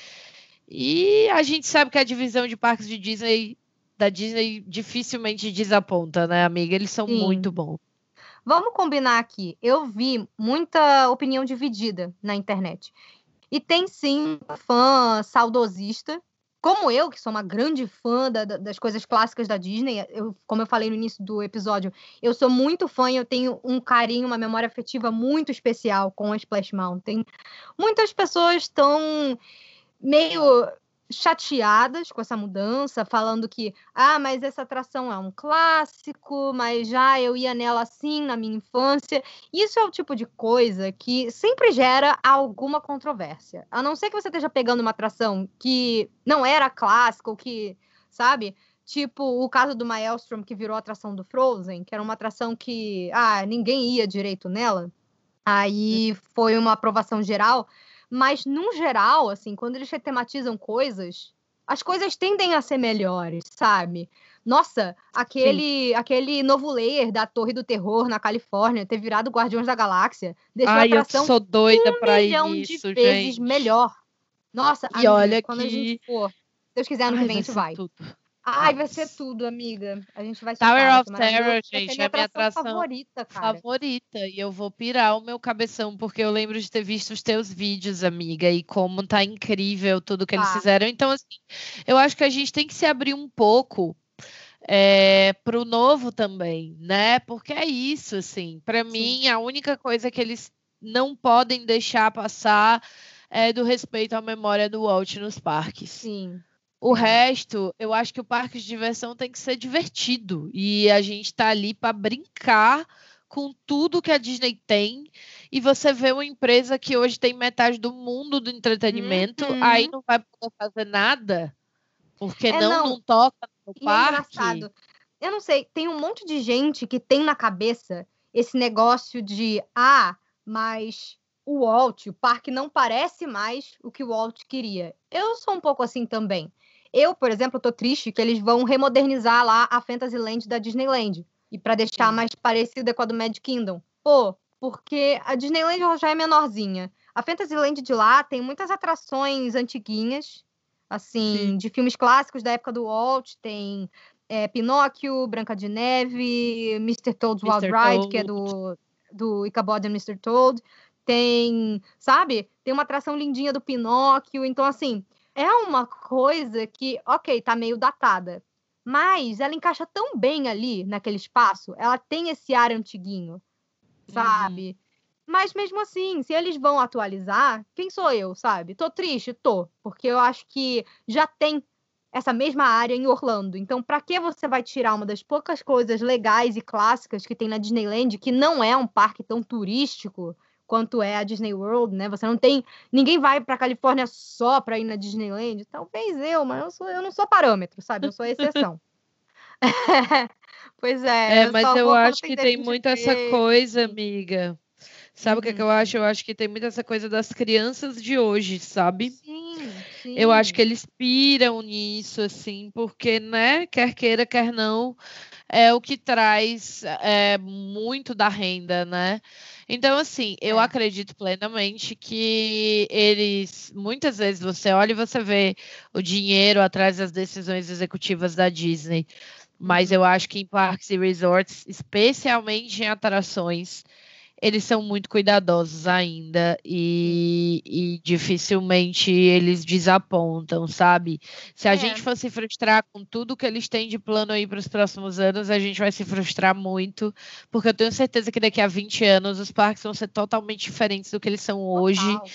E a gente sabe que a divisão de parques de Disney da Disney dificilmente desaponta, né, amiga? Eles são Sim. muito bons. Vamos combinar aqui. Eu vi muita opinião dividida na internet. E tem sim fã saudosista, como eu, que sou uma grande fã da- da- das coisas clássicas da Disney. Eu, como eu falei no início do episódio, eu sou muito fã e eu tenho um carinho, uma memória afetiva muito especial com a Splash Mountain. Muitas pessoas estão meio chateadas com essa mudança, falando que, ah, mas essa atração é um clássico, mas já eu ia nela assim na minha infância. Isso é o tipo de coisa que sempre gera alguma controvérsia. A não ser que você esteja pegando uma atração que não era clássica, ou que, sabe? Tipo o caso do Maelstrom, que virou atração do Frozen, que era uma atração que, ah, ninguém ia direito nela. Aí foi uma aprovação geral. Mas, no geral, assim, quando eles retematizam coisas, as coisas tendem a ser melhores, sabe? Nossa, aquele, aquele novo layer da Torre do Terror na Califórnia ter virado Guardiões da Galáxia deixou a Ai, eu atração sou doida um pra milhão isso, de vezes gente. melhor. Nossa, E amiga, olha quando a que- gente for, se Deus quiser, ano Ai, que vem a vai. tudo. Ai, vai ser tudo, amiga. A gente vai Tower of. Terror, gente, minha é minha atração favorita, cara. favorita. E eu vou pirar o meu cabeção, porque eu lembro de ter visto os teus vídeos, amiga, e como tá incrível tudo que eles Tá. fizeram. Então, assim, eu acho que a gente tem que se abrir um pouco é, para o novo também, né? Porque é isso, assim. Para mim, a única coisa que eles não podem deixar passar é, do respeito à memória do Walt nos parques. Sim. O resto, eu acho que o parque de diversão tem que ser divertido. E a gente está ali para brincar com tudo que a Disney tem. E você vê uma empresa que hoje tem metade do mundo do entretenimento, uhum. aí não vai poder fazer nada, porque é, não, não, não, toca no e é parque. É engraçado. Eu não sei, tem um monte de gente que tem na cabeça esse negócio de ah, mas o Walt, o parque não parece mais o que o Walt queria. Eu sou um pouco assim também. Eu, por exemplo, tô triste que eles vão remodernizar lá a Fantasyland da Disneyland. E para deixar mais parecida com a do Mad Kingdom. Pô, porque a Disneyland já é menorzinha. A Fantasyland de lá tem muitas atrações antiguinhas, assim, Sim. de filmes clássicos da época do Walt. Tem é, Pinóquio, Branca de Neve, Mr. Toad's Wild Ride, que é do, do Ichabod and Mr. Toad. Tem, sabe? Tem uma atração lindinha do Pinóquio. Então, assim, é uma coisa que, ok, tá meio datada, mas ela encaixa tão bem ali, naquele espaço, ela tem esse ar antiguinho, sabe? Uhum. Mas mesmo assim, se eles vão atualizar, quem sou eu, sabe? Tô triste? Tô, porque eu acho que já tem essa mesma área em Orlando. Então, para que você vai tirar uma das poucas coisas legais e clássicas que tem na Disneyland, que não é um parque tão turístico, quanto é a Disney World, né? Você não tem. Ninguém vai para Califórnia só para ir na Disneyland. Talvez eu, mas eu, sou, eu não sou parâmetro, sabe? Eu sou exceção. pois é. É, mas eu acho que tem muito essa coisa, amiga. Sabe o que, é que eu uhum. acho? Eu acho que tem muito essa coisa das crianças de hoje, sabe? Sim, sim. Eu acho que eles piram nisso, assim, porque, né, quer queira, quer não, é o que traz é, muito da renda, né? Então, assim, eu é. acredito plenamente que eles. Muitas vezes você olha e você vê o dinheiro atrás das decisões executivas da Disney. Mas uhum. eu acho que em parques e resorts, especialmente em atrações, eles são muito cuidadosos ainda e, e, dificilmente eles desapontam, sabe? Se a é. gente for se frustrar com tudo que eles têm de plano aí para os próximos anos, a gente vai se frustrar muito, porque eu tenho certeza que daqui a 20 anos os parques vão ser totalmente diferentes do que eles são hoje. Total.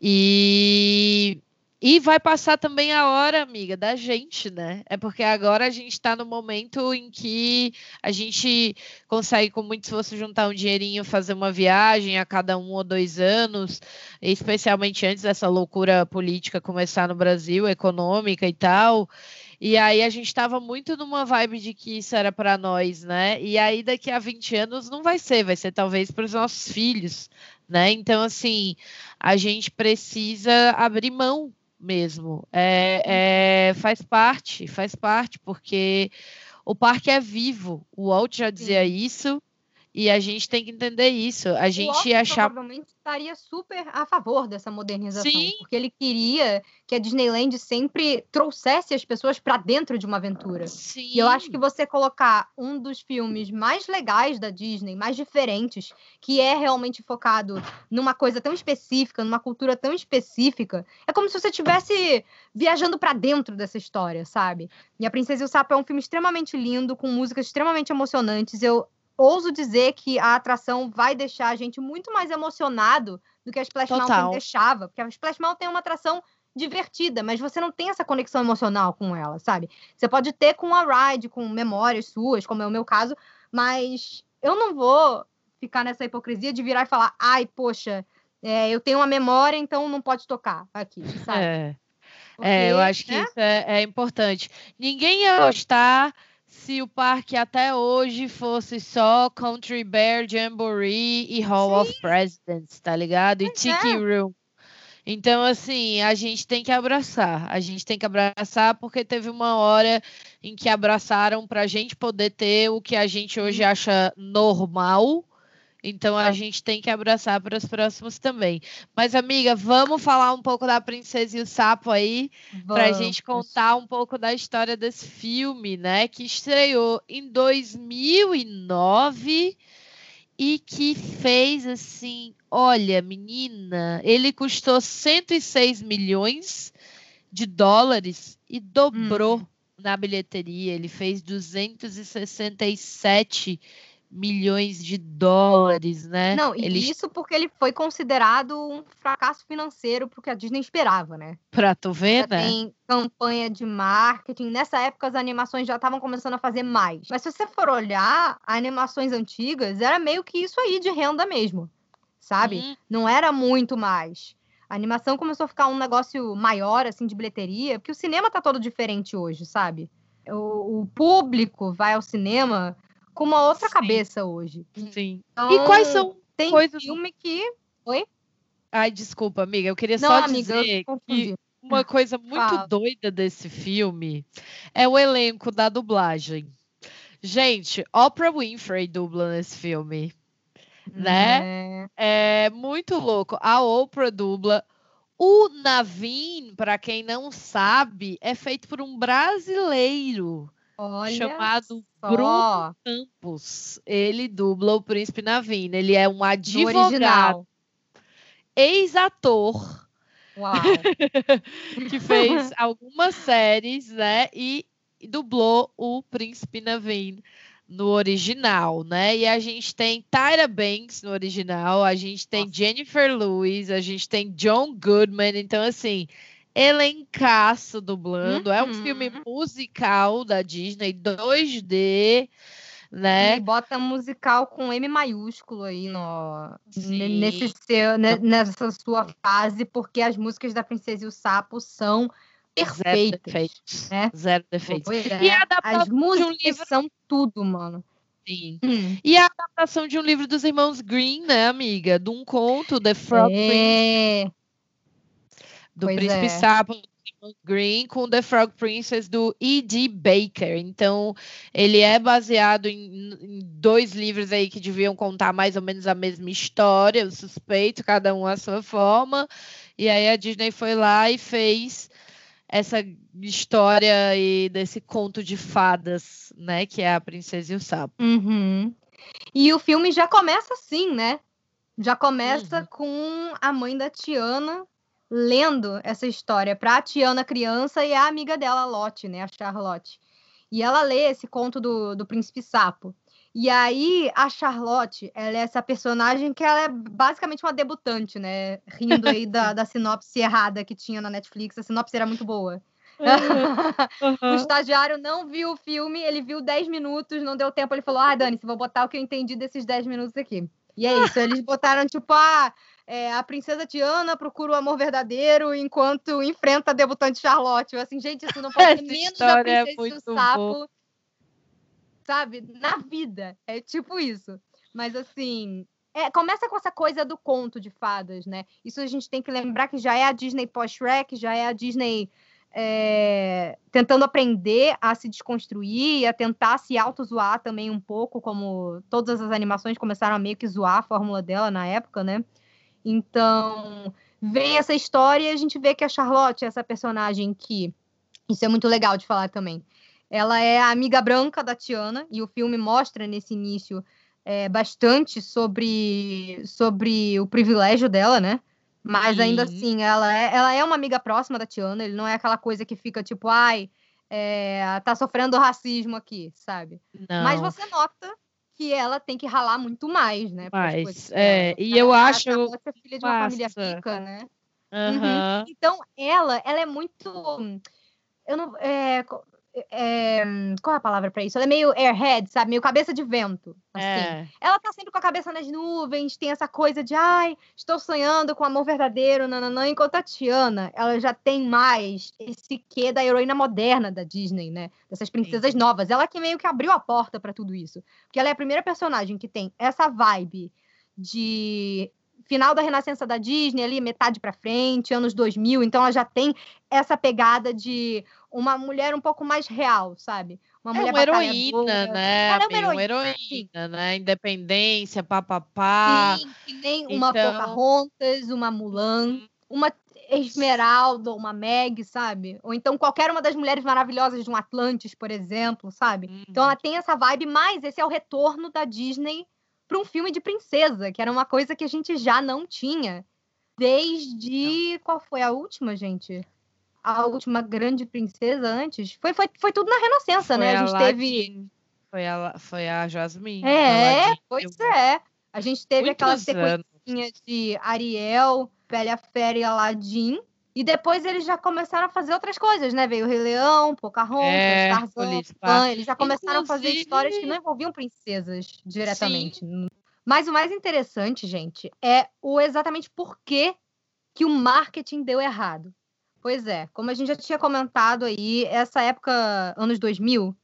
E e vai passar também a hora, amiga, da gente, né? É porque agora a gente está no momento em que a gente consegue, com muito esforço, juntar um dinheirinho, fazer uma viagem a cada um ou dois anos, especialmente antes dessa loucura política começar no Brasil, econômica e tal. E aí a gente estava muito numa vibe de que isso era para nós, né? E aí daqui a 20 anos não vai ser, vai ser talvez para os nossos filhos, né? Então, assim, a gente precisa abrir mão mesmo. É, é, faz parte, faz parte, porque o parque é vivo. O Walt já dizia Sim. isso. E a gente tem que entender isso. A gente achar. Provavelmente estaria super a favor dessa modernização. Sim. Porque ele queria que a Disneyland sempre trouxesse as pessoas para dentro de uma aventura. Sim. E eu acho que você colocar um dos filmes mais legais da Disney, mais diferentes, que é realmente focado numa coisa tão específica, numa cultura tão específica, é como se você estivesse viajando para dentro dessa história, sabe? E A Princesa e o Sapo é um filme extremamente lindo, com músicas extremamente emocionantes. Eu ouso dizer que a atração vai deixar a gente muito mais emocionado do que a Splash Total. Mountain deixava, porque a Splash Mountain é uma atração divertida, mas você não tem essa conexão emocional com ela, sabe? Você pode ter com a ride, com memórias suas, como é o meu caso, mas eu não vou ficar nessa hipocrisia de virar e falar, ai, poxa, é, eu tenho uma memória, então não pode tocar aqui, sabe? É, Porque, é eu acho que né? isso é, é importante. Ninguém ia gostar se o parque até hoje fosse só Country Bear, Jamboree e Hall Sim. of Presidents, tá ligado? E Tiki é. Room. Então, assim, a gente tem que abraçar. A gente tem que abraçar porque teve uma hora em que abraçaram para a gente poder ter o que a gente hoje acha normal então a gente tem que abraçar para os próximos também. Mas, amiga, vamos falar um pouco da Princesa e o Sapo aí, para a gente contar um pouco da história desse filme, né? Que estreou em 2009 e que fez assim: olha, menina, ele custou 106 milhões de dólares e dobrou. Hum. Na bilheteria, ele fez 267 milhões de dólares, né? Não, e ele... isso porque ele foi considerado um fracasso financeiro pro que a Disney esperava, né? Pra tu ver, Já né? Tem campanha de marketing. Nessa época, as animações já estavam começando a fazer mais. Mas se você for olhar, animações antigas era meio que isso aí de renda mesmo, sabe? Hum. Não era muito mais. A animação começou a ficar um negócio maior, assim, de bilheteria, porque o cinema tá todo diferente hoje, sabe? O, o público vai ao cinema com uma outra Sim. cabeça hoje. Sim. Então, E quais são tem coisas- filme que. Ai, desculpa, amiga. Eu queria Não, só amiga, dizer que uma coisa muito Fala. doida desse filme é o elenco da dublagem. Gente, Oprah Winfrey dubla nesse filme. Né? É. É muito louco. A Oprah dubla. O Navin, para quem não sabe, é feito por um brasileiro Olha chamado só, Bruno Campos. Ele dubla o Príncipe Navin. Ele é um do advogado, original. ex-ator Uau. que fez algumas séries, né? E dublou o Príncipe Naveen no original, né? E a gente tem Tyra Banks no original, a gente tem Nossa. Jennifer Lewis, a gente tem John Goodman, então assim, elencaço dublando. É um Uhum. filme musical da Disney 2D, né? E bota musical com M maiúsculo aí no, Sim. nesse seu, ne- nessa sua fase, porque as músicas da Princesa e o Sapo são Zero perfeitas. defeitos. né? Zero defeitos. Pois E é, a adaptação As de um músicas livro- são tudo, mano. Sim. Hum. E a adaptação de um livro dos irmãos Green, né, amiga? De um conto, The Frog Prince, É, do pois Príncipe é. Sapo Green, com The Frog Princess do E.D. Baker. Então, ele é baseado em, em dois livros aí que deviam contar mais ou menos a mesma história, eu suspeito, cada um à sua forma. E aí a Disney foi lá e fez essa história aí desse conto de fadas, né, que é a Princesa e o Sapo. Uhum. E o filme já começa assim, né? Já começa Uhum. com a mãe da Tiana lendo essa história para a Tiana criança e a amiga dela, a Lotte, né? A Charlotte. E ela lê esse conto do, do Príncipe Sapo. E aí, a Charlotte, ela é essa personagem que ela é basicamente uma debutante, né? Rindo aí da, da sinopse errada que tinha na Netflix. A sinopse era muito boa. O estagiário não viu o filme, ele viu 10 minutos, não deu tempo, ele falou: Ah, Dani, vou botar o que eu entendi desses 10 minutos aqui. E é isso, eles botaram tipo, ah, é, a princesa Tiana procura o amor verdadeiro enquanto enfrenta a debutante Charlotte. Eu assim, gente, isso não pode ser menos da é princesa e muito o sapo, sabe? Na vida. É tipo isso. Mas assim, é, começa com essa coisa do conto de fadas, né? Isso a gente tem que lembrar que já é a Disney pós-Shrek, já é a Disney é, tentando aprender a se desconstruir e a tentar se auto-zoar também um pouco, como todas as animações começaram a meio que zoar a fórmula dela na época, né? Então, vem essa história e a gente vê que a Charlotte essa personagem que. Isso é muito legal de falar também. Ela é a amiga branca da Tiana, e o filme mostra nesse início é, bastante sobre, sobre o privilégio dela, né? Mas ainda Sim. assim, ela é, ela é uma amiga próxima da Tiana, ele não é aquela coisa que fica tipo, ai, é, tá sofrendo racismo aqui, sabe? Não. Mas você nota que ela tem que ralar muito mais, né? coisas é, e Ela- eu ela acho de ser filha de uma família massa. rica, né? Aham. Então, ela, ela é muito. Eu não. É, é, qual é a palavra pra isso? Ela é meio airhead, sabe? Meio cabeça de vento. Assim. É. Ela tá sempre com a cabeça nas nuvens, tem essa coisa de, ai, estou sonhando com amor verdadeiro, nananã. Enquanto a Tiana, ela já tem mais esse quê da heroína moderna da Disney, né? Dessas princesas novas. Ela que meio que abriu a porta pra tudo isso. Porque ela é a primeira personagem que tem essa vibe de final da renascença da Disney, ali metade pra frente, anos 2000, então ela já tem essa pegada de uma mulher um pouco mais real, sabe? Uma É mulher uma heroína, né? Ela é uma? Uma heroína, sim. heroína, né? Independência, papapá. Sim, que nem uma então- Pocahontas, uma Mulan, uma Esmeralda, uma Meg, sabe? Ou então qualquer uma das mulheres maravilhosas de um Atlantis, por exemplo, sabe? Então Uhum. ela tem essa vibe, mas esse é o retorno da Disney para um filme de princesa, que era uma coisa que a gente já não tinha desde qual foi a última, gente? A última grande princesa antes? Foi, foi, foi tudo na Renascença, né? Foi A gente teve foi a, foi a Jasmine. É, pois é. A gente teve aquela Muitos sequência de Ariel, Bela Fera e Aladdin. E depois eles já começaram a fazer outras coisas, né? Veio o Rei Leão, Pocahontas, Hércules, Tarzan. Pan. Eles já começaram a fazer Inclusive- histórias que não envolviam princesas diretamente. Mas o mais interessante, gente, é o exatamente por que que o marketing deu errado. Pois é, como a gente já tinha comentado aí, essa época, anos 2000,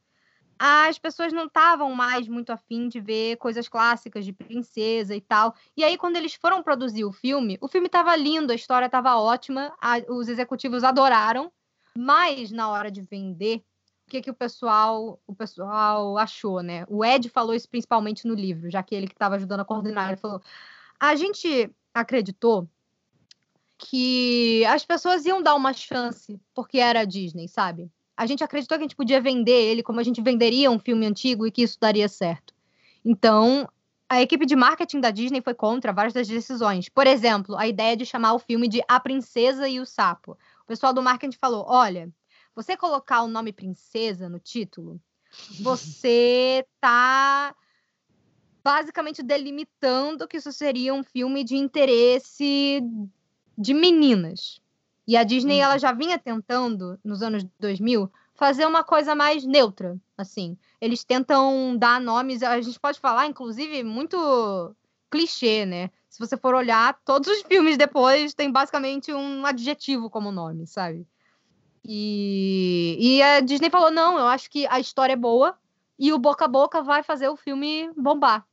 as pessoas não estavam mais muito afim de ver coisas clássicas de princesa e tal. E aí, quando eles foram produzir o filme, o filme estava lindo, a história estava ótima, a- os executivos adoraram, mas na hora de vender, o que, que o pessoal o pessoal achou, né? O Ed falou isso principalmente no livro, já que ele que estava ajudando a coordenar, ele falou: a gente acreditou que as pessoas iam dar uma chance porque era a Disney, sabe? A gente acreditou que a gente podia vender ele como a gente venderia um filme antigo e que isso daria certo. Então, a equipe de marketing da Disney foi contra várias das decisões. Por exemplo, a ideia de chamar o filme de A Princesa e o Sapo. O pessoal do marketing falou: olha, você colocar o nome princesa no título, você tá basicamente delimitando que isso seria um filme de interesse de meninas. E a Disney Uhum. ela já vinha tentando nos anos 2000 fazer uma coisa mais neutra, assim. Eles tentam dar nomes, a gente pode falar inclusive muito clichê, né? Se você for olhar, todos os filmes depois tem basicamente um adjetivo como nome, sabe? E, e a Disney falou: não, eu acho que a história é boa e o boca a boca vai fazer o filme bombar.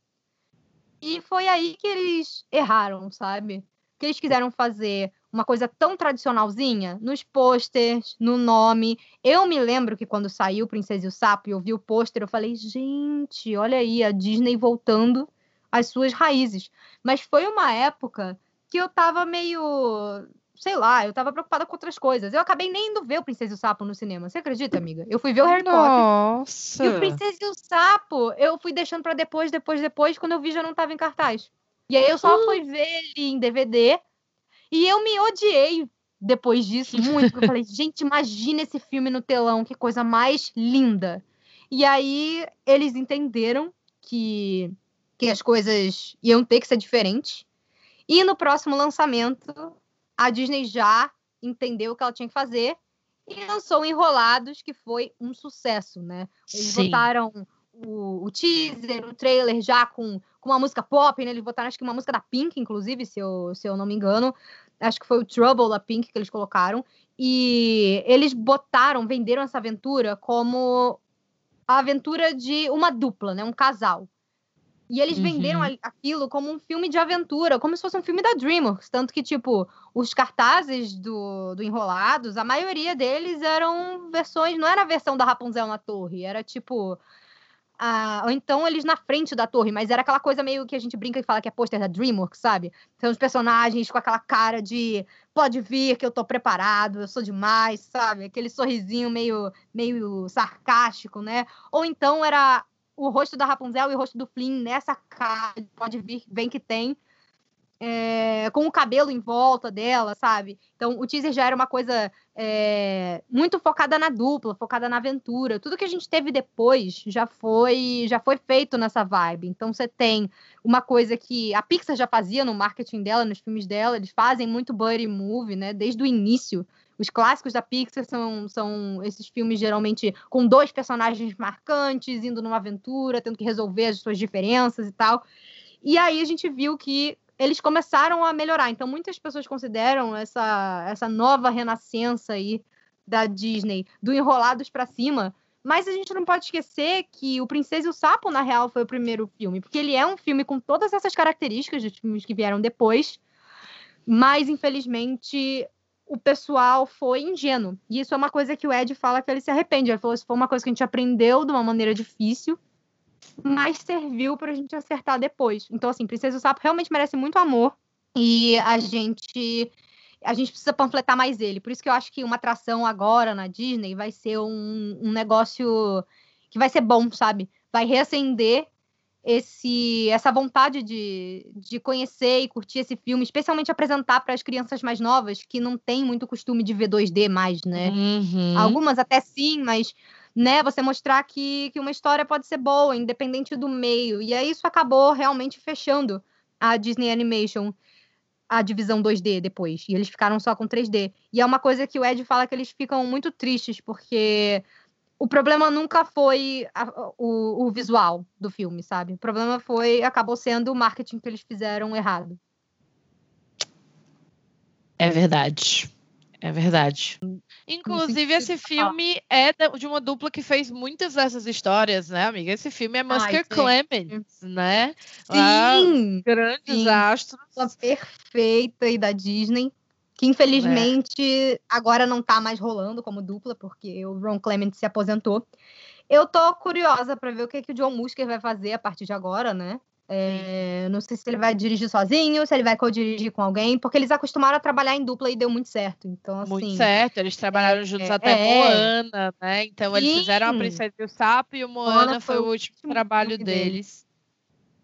E foi aí que eles erraram, sabe? Que eles quiseram fazer uma coisa tão tradicionalzinha nos posters, no nome. Eu me lembro que quando saiu Princesa e o Sapo e eu vi o pôster, eu falei: gente, olha aí, a Disney voltando às suas raízes. Mas foi uma época que eu tava meio sei lá, eu tava preocupada com outras coisas. Eu acabei nem indo ver o Princesa e o Sapo no cinema. Você acredita, amiga? Eu fui ver o Harry Potter. Nossa! E o Princesa e o Sapo, eu fui deixando pra depois, depois, depois, quando eu vi já não tava em cartaz. E aí eu só Hum. fui ver ele em DVD e eu me odiei depois disso muito, eu falei, gente, imagina esse filme no telão, que coisa mais linda. E aí eles entenderam que, que as coisas iam ter que ser diferentes. E no próximo lançamento, a Disney já entendeu o que ela tinha que fazer e lançou Enrolados, que foi um sucesso, né? Eles Sim. botaram o, o teaser, o trailer já com, com uma música pop, né? Eles botaram acho que uma música da Pink, inclusive, se eu, se eu não me engano. Acho que foi o Trouble da Pink que eles colocaram. E eles botaram, venderam essa aventura como a aventura de uma dupla, né? Um casal. E eles Uhum. venderam aquilo como um filme de aventura, como se fosse um filme da DreamWorks. Tanto que, tipo, os cartazes do, do Enrolados, a maioria deles eram versões, não era a versão da Rapunzel na torre, era tipo. A- ou então eles na frente da torre, mas era aquela coisa meio que a gente brinca e fala que é pôster da DreamWorks, sabe? São os personagens com aquela cara de pode vir que eu tô preparado, eu sou demais, sabe? Aquele sorrisinho meio, meio sarcástico, né? Ou então era o rosto da Rapunzel e o rosto do Flynn nessa cara, de pode vir, vem que tem, é, com o cabelo em volta dela, sabe? Então o teaser já era uma coisa é, muito focada na dupla, focada na aventura. Tudo que a gente teve depois já foi já foi feito nessa vibe. Então você tem uma coisa que a Pixar já fazia no marketing dela, nos filmes dela, eles fazem muito buddy movie, né? Desde o início. Os clássicos da Pixar são, são esses filmes geralmente com dois personagens marcantes, indo numa aventura, tendo que resolver as suas diferenças e tal. E aí a gente viu que eles começaram a melhorar. Então, muitas pessoas consideram essa, essa nova renascença aí da Disney, do Enrolados para cima. Mas a gente não pode esquecer que o Princesa e o Sapo, na real, foi o primeiro filme, porque ele é um filme com todas essas características dos filmes que vieram depois, mas infelizmente o pessoal foi ingênuo. E isso é uma coisa que o Ed fala que ele se arrepende. Ele falou: isso foi uma coisa que a gente aprendeu de uma maneira difícil, mas serviu pra gente acertar depois. Então, assim, Princesa e o Sapo realmente merece muito amor e a gente a gente precisa panfletar mais ele. Por isso que eu acho que uma atração agora na Disney vai ser um, um negócio que vai ser bom, sabe? Vai reacender esse essa vontade de, de conhecer e curtir esse filme, especialmente apresentar para as crianças mais novas que não têm muito costume de ver 2D mais, né? Uhum. Algumas até sim, mas né? Você mostrar que, que uma história pode ser boa, independente do meio. E aí isso acabou realmente fechando a Disney Animation, a divisão 2D depois. E eles ficaram só com 3D. E é uma coisa que o Ed fala que eles ficam muito tristes, porque o problema nunca foi a, o, o visual do filme, sabe? O problema foi, acabou sendo o marketing que eles fizeram errado. É verdade. É verdade. Inclusive, esse filme é de uma dupla que fez muitas dessas histórias, né, amiga? Esse filme é Musker Clements, né? Sim! grandes sim. astros. Uma perfeita aí da Disney. Que infelizmente é. agora não tá mais rolando como dupla, porque o Ron Clements se aposentou. Eu tô curiosa para ver o que, que o John Musker vai fazer a partir de agora, né? É, não sei se ele vai dirigir sozinho, se ele vai co-dirigir com alguém, porque eles acostumaram a trabalhar em dupla e deu muito certo. Então, assim, muito certo, eles trabalharam é, juntos é, até é, Moana, né? Então eles fizeram a Princesa e o Sapo e o Moana, Moana foi, foi, o último trabalho deles.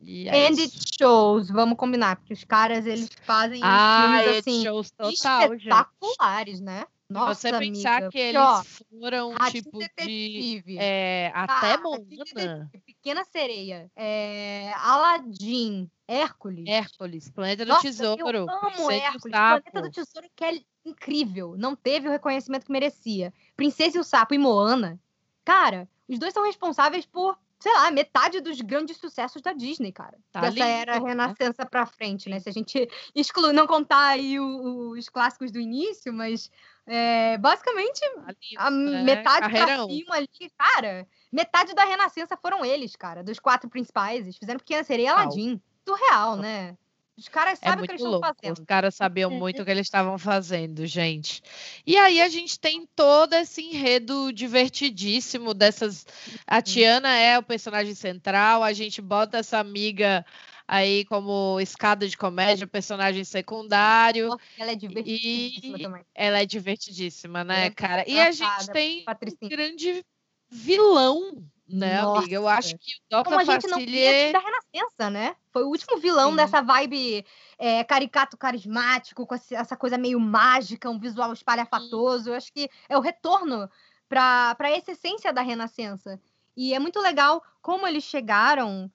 E é And it shows, vamos combinar, porque os caras eles fazem ah, filmes assim total, espetaculares, gente. né? Nossa, você pensar amiga, que eles ó, foram tipo de é, até Moana, Pequena Sereia, é, Aladdin, Hércules. Hércules, Planeta do Nossa, Tesouro. Eu amo Hércules, Planeta do Tesouro que é incrível, não teve o reconhecimento que merecia. Princesa e o Sapo e Moana, cara, os dois são responsáveis por sei lá, metade dos grandes sucessos da Disney, cara. Tá Dessa lindo, era né? Renascença né? pra frente, né? Se a gente excluir, não contar aí o, os clássicos do início, mas é, basicamente tá a né? metade Carreirão. pra cima ali, cara, metade da Renascença foram eles, cara, dos quatro principais. Eles fizeram Pequena Sereia e Aladdin. Surreal, né? Os caras é sabem é o que eles louco. estão fazendo. Os caras sabiam muito o que eles estavam fazendo, gente. E aí a gente tem todo esse enredo divertidíssimo dessas. A Tiana é o personagem central, a gente bota essa amiga aí como escada de comédia, personagem secundário. Ela é divertidíssima e também. Ela é divertidíssima, né, é cara? E a gente tem um grande vilão né, Nossa. amiga? Eu acho que o Doca Como a gente não tinha da Renascença, né? Foi o último vilão Sim. dessa vibe é, caricato carismático, com essa coisa meio mágica, um visual espalhafatoso. Sim. Eu acho que é o retorno para essa essência da Renascença. E é muito legal como eles chegaram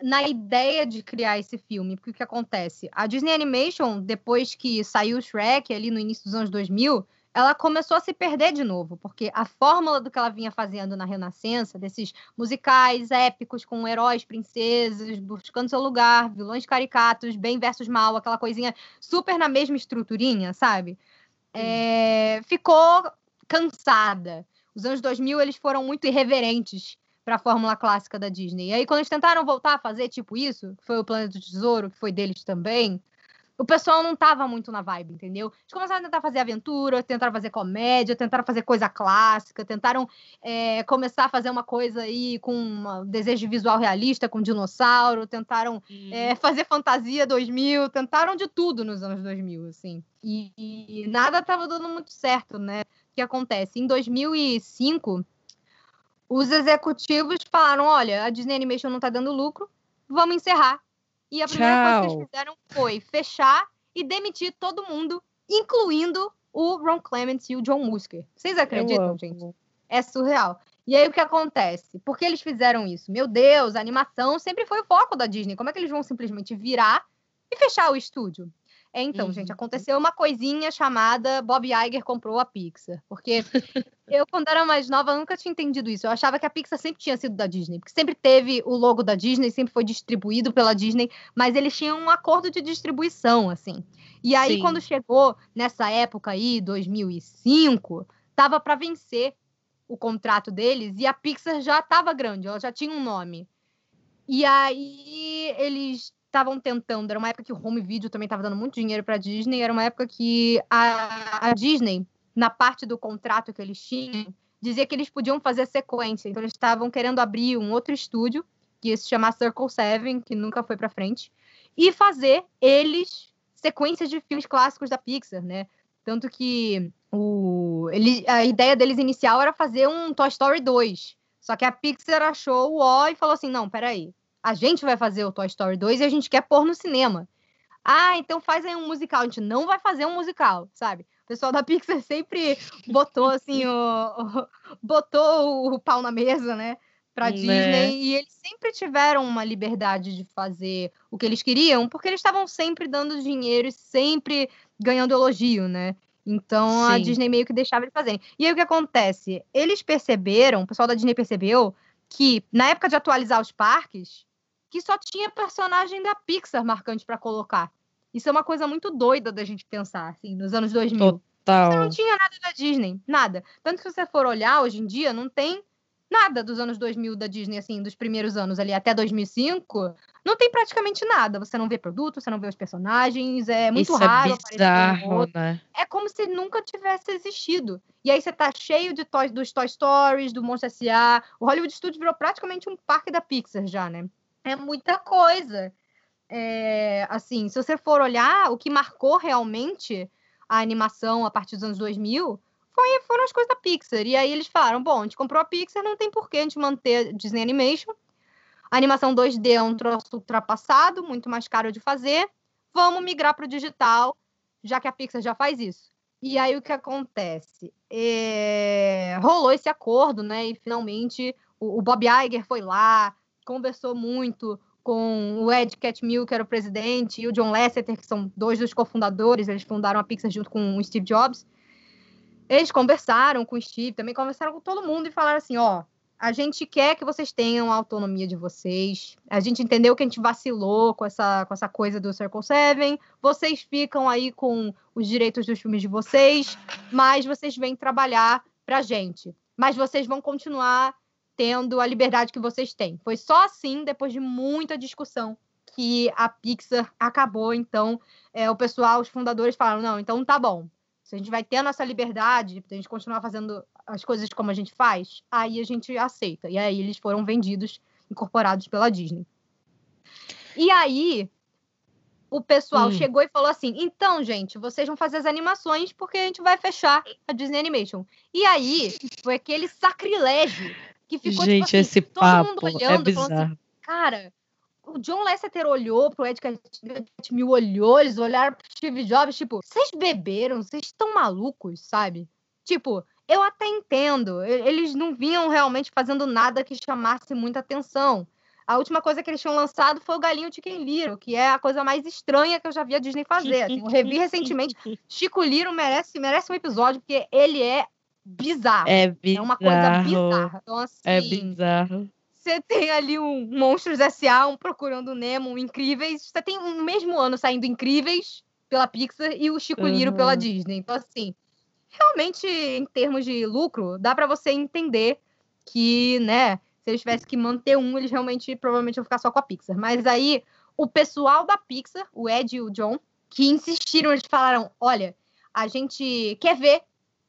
na ideia de criar esse filme. Porque o que acontece? A Disney Animation, depois que saiu o Shrek ali no início dos anos 2000 ela começou a se perder de novo, porque a fórmula do que ela vinha fazendo na Renascença, desses musicais épicos com heróis, princesas, buscando seu lugar, vilões caricatos, bem versus mal, aquela coisinha super na mesma estruturinha, sabe? É, ficou cansada. Os anos 2000 eles foram muito irreverentes para a fórmula clássica da Disney. E aí quando eles tentaram voltar a fazer tipo isso, que foi o Planeta do Tesouro, que foi deles também, o pessoal não tava muito na vibe, entendeu? Eles começaram a tentar fazer aventura, tentaram fazer comédia, tentaram fazer coisa clássica, tentaram é, começar a fazer uma coisa aí com um desejo visual realista, com dinossauro, tentaram é, fazer fantasia 2000, tentaram de tudo nos anos 2000, assim. E, e nada tava dando muito certo, né? O que acontece? Em 2005, os executivos falaram: olha, a Disney Animation não tá dando lucro, vamos encerrar e a primeira Tchau. coisa que eles fizeram foi fechar e demitir todo mundo, incluindo o Ron Clements e o John Musker. Vocês acreditam, gente? É surreal. E aí o que acontece? Por que eles fizeram isso? Meu Deus, a animação sempre foi o foco da Disney. Como é que eles vão simplesmente virar e fechar o estúdio? É, então, uhum. gente, aconteceu uma coisinha chamada Bob Iger comprou a Pixar. Porque eu, quando era mais nova, nunca tinha entendido isso. Eu achava que a Pixar sempre tinha sido da Disney. Porque sempre teve o logo da Disney, sempre foi distribuído pela Disney. Mas eles tinham um acordo de distribuição, assim. E aí, Sim. quando chegou nessa época aí, 2005, tava para vencer o contrato deles. E a Pixar já estava grande, ela já tinha um nome. E aí, eles estavam tentando, era uma época que o home video também estava dando muito dinheiro para a Disney, era uma época que a, a, Disney, na parte do contrato que eles tinham, dizia que eles podiam fazer sequência. Então eles estavam querendo abrir um outro estúdio, que ia se chamar Circle Seven, que nunca foi para frente, e fazer eles sequências de filmes clássicos da Pixar, né? Tanto que o, ele, a ideia deles inicial era fazer um Toy Story 2. Só que a Pixar achou o ó e falou assim: não, peraí, a gente vai fazer o Toy Story 2 e a gente quer pôr no cinema. Ah, então faz aí um musical. A gente não vai fazer um musical, sabe? O pessoal da Pixar sempre botou assim, o, o botou o pau na mesa, né? Pra né? Disney. E eles sempre tiveram uma liberdade de fazer o que eles queriam, porque eles estavam sempre dando dinheiro e sempre ganhando elogio, né? Então Sim. a Disney meio que deixava eles fazerem. E aí o que acontece? Eles perceberam, o pessoal da Disney percebeu que na época de atualizar os parques, que só tinha personagem da Pixar marcante para colocar. Isso é uma coisa muito doida da gente pensar, assim, nos anos 2000. Total. Você não tinha nada da Disney, nada. Tanto que se você for olhar hoje em dia, não tem nada dos anos 2000 da Disney, assim, dos primeiros anos ali até 2005, não tem praticamente nada. Você não vê produto, você não vê os personagens, é muito Isso é raro. É bizarro, né? É como se nunca tivesse existido. E aí você tá cheio de toy, dos Toy Stories, do Monstro S.A. O Hollywood Studios virou praticamente um parque da Pixar já, né? É muita coisa. É, assim, se você for olhar, o que marcou realmente a animação a partir dos anos 2000 foi, foram as coisas da Pixar. E aí eles falaram: bom, a gente comprou a Pixar, não tem porquê a gente manter Disney Animation. A animação 2D é um troço ultrapassado, muito mais caro de fazer. Vamos migrar para o digital, já que a Pixar já faz isso. E aí o que acontece? É... Rolou esse acordo, né? E finalmente o, o Bob Iger foi lá, conversou muito com o Ed Catmull, que era o presidente, e o John Lasseter, que são dois dos cofundadores, eles fundaram a Pixar junto com o Steve Jobs. Eles conversaram com o Steve, também conversaram com todo mundo e falaram assim: ó, a gente quer que vocês tenham a autonomia de vocês. A gente entendeu que a gente vacilou com essa, com essa coisa do Circle Seven. Vocês ficam aí com os direitos dos filmes de vocês, mas vocês vêm trabalhar pra gente. Mas vocês vão continuar tendo a liberdade que vocês têm. Foi só assim, depois de muita discussão, que a Pixar acabou. Então, é, o pessoal, os fundadores falaram: não, então tá bom. Se a gente vai ter a nossa liberdade, a gente continuar fazendo as coisas como a gente faz, aí a gente aceita. E aí eles foram vendidos, incorporados pela Disney. E aí, o pessoal hum. chegou e falou assim: então, gente, vocês vão fazer as animações porque a gente vai fechar a Disney Animation. E aí, foi aquele sacrilégio que ficou tipo gente, tipo assim, esse todo papo mundo olhando, é bizarro. Assim, cara, o John Lasseter olhou pro Ed Catmull, olhou, eles olharam pro Steve Jobs, tipo, vocês beberam? Vocês estão malucos, sabe? Tipo, eu até entendo, eles não vinham realmente fazendo nada que chamasse muita atenção. A última coisa que eles tinham lançado foi o Galinho Chicken Little, que é a coisa mais estranha que eu já vi a Disney fazer. Assim, eu revi recentemente. Chico Little merece, merece um episódio, porque ele é bizarro. É bizarro. É uma coisa bizarra. Então, assim, é bizarro. Você tem ali um Monstros S.A., um Procurando Nemo, um Incríveis. Você tem um mesmo ano saindo Incríveis pela Pixar e o Chico uhum. Liro pela Disney. Então, assim, realmente, em termos de lucro, dá para você entender que, né, se eles tivessem que manter um, eles realmente provavelmente vão ficar só com a Pixar. Mas aí, o pessoal da Pixar, o Ed e o John, que insistiram, eles falaram: olha, a gente quer ver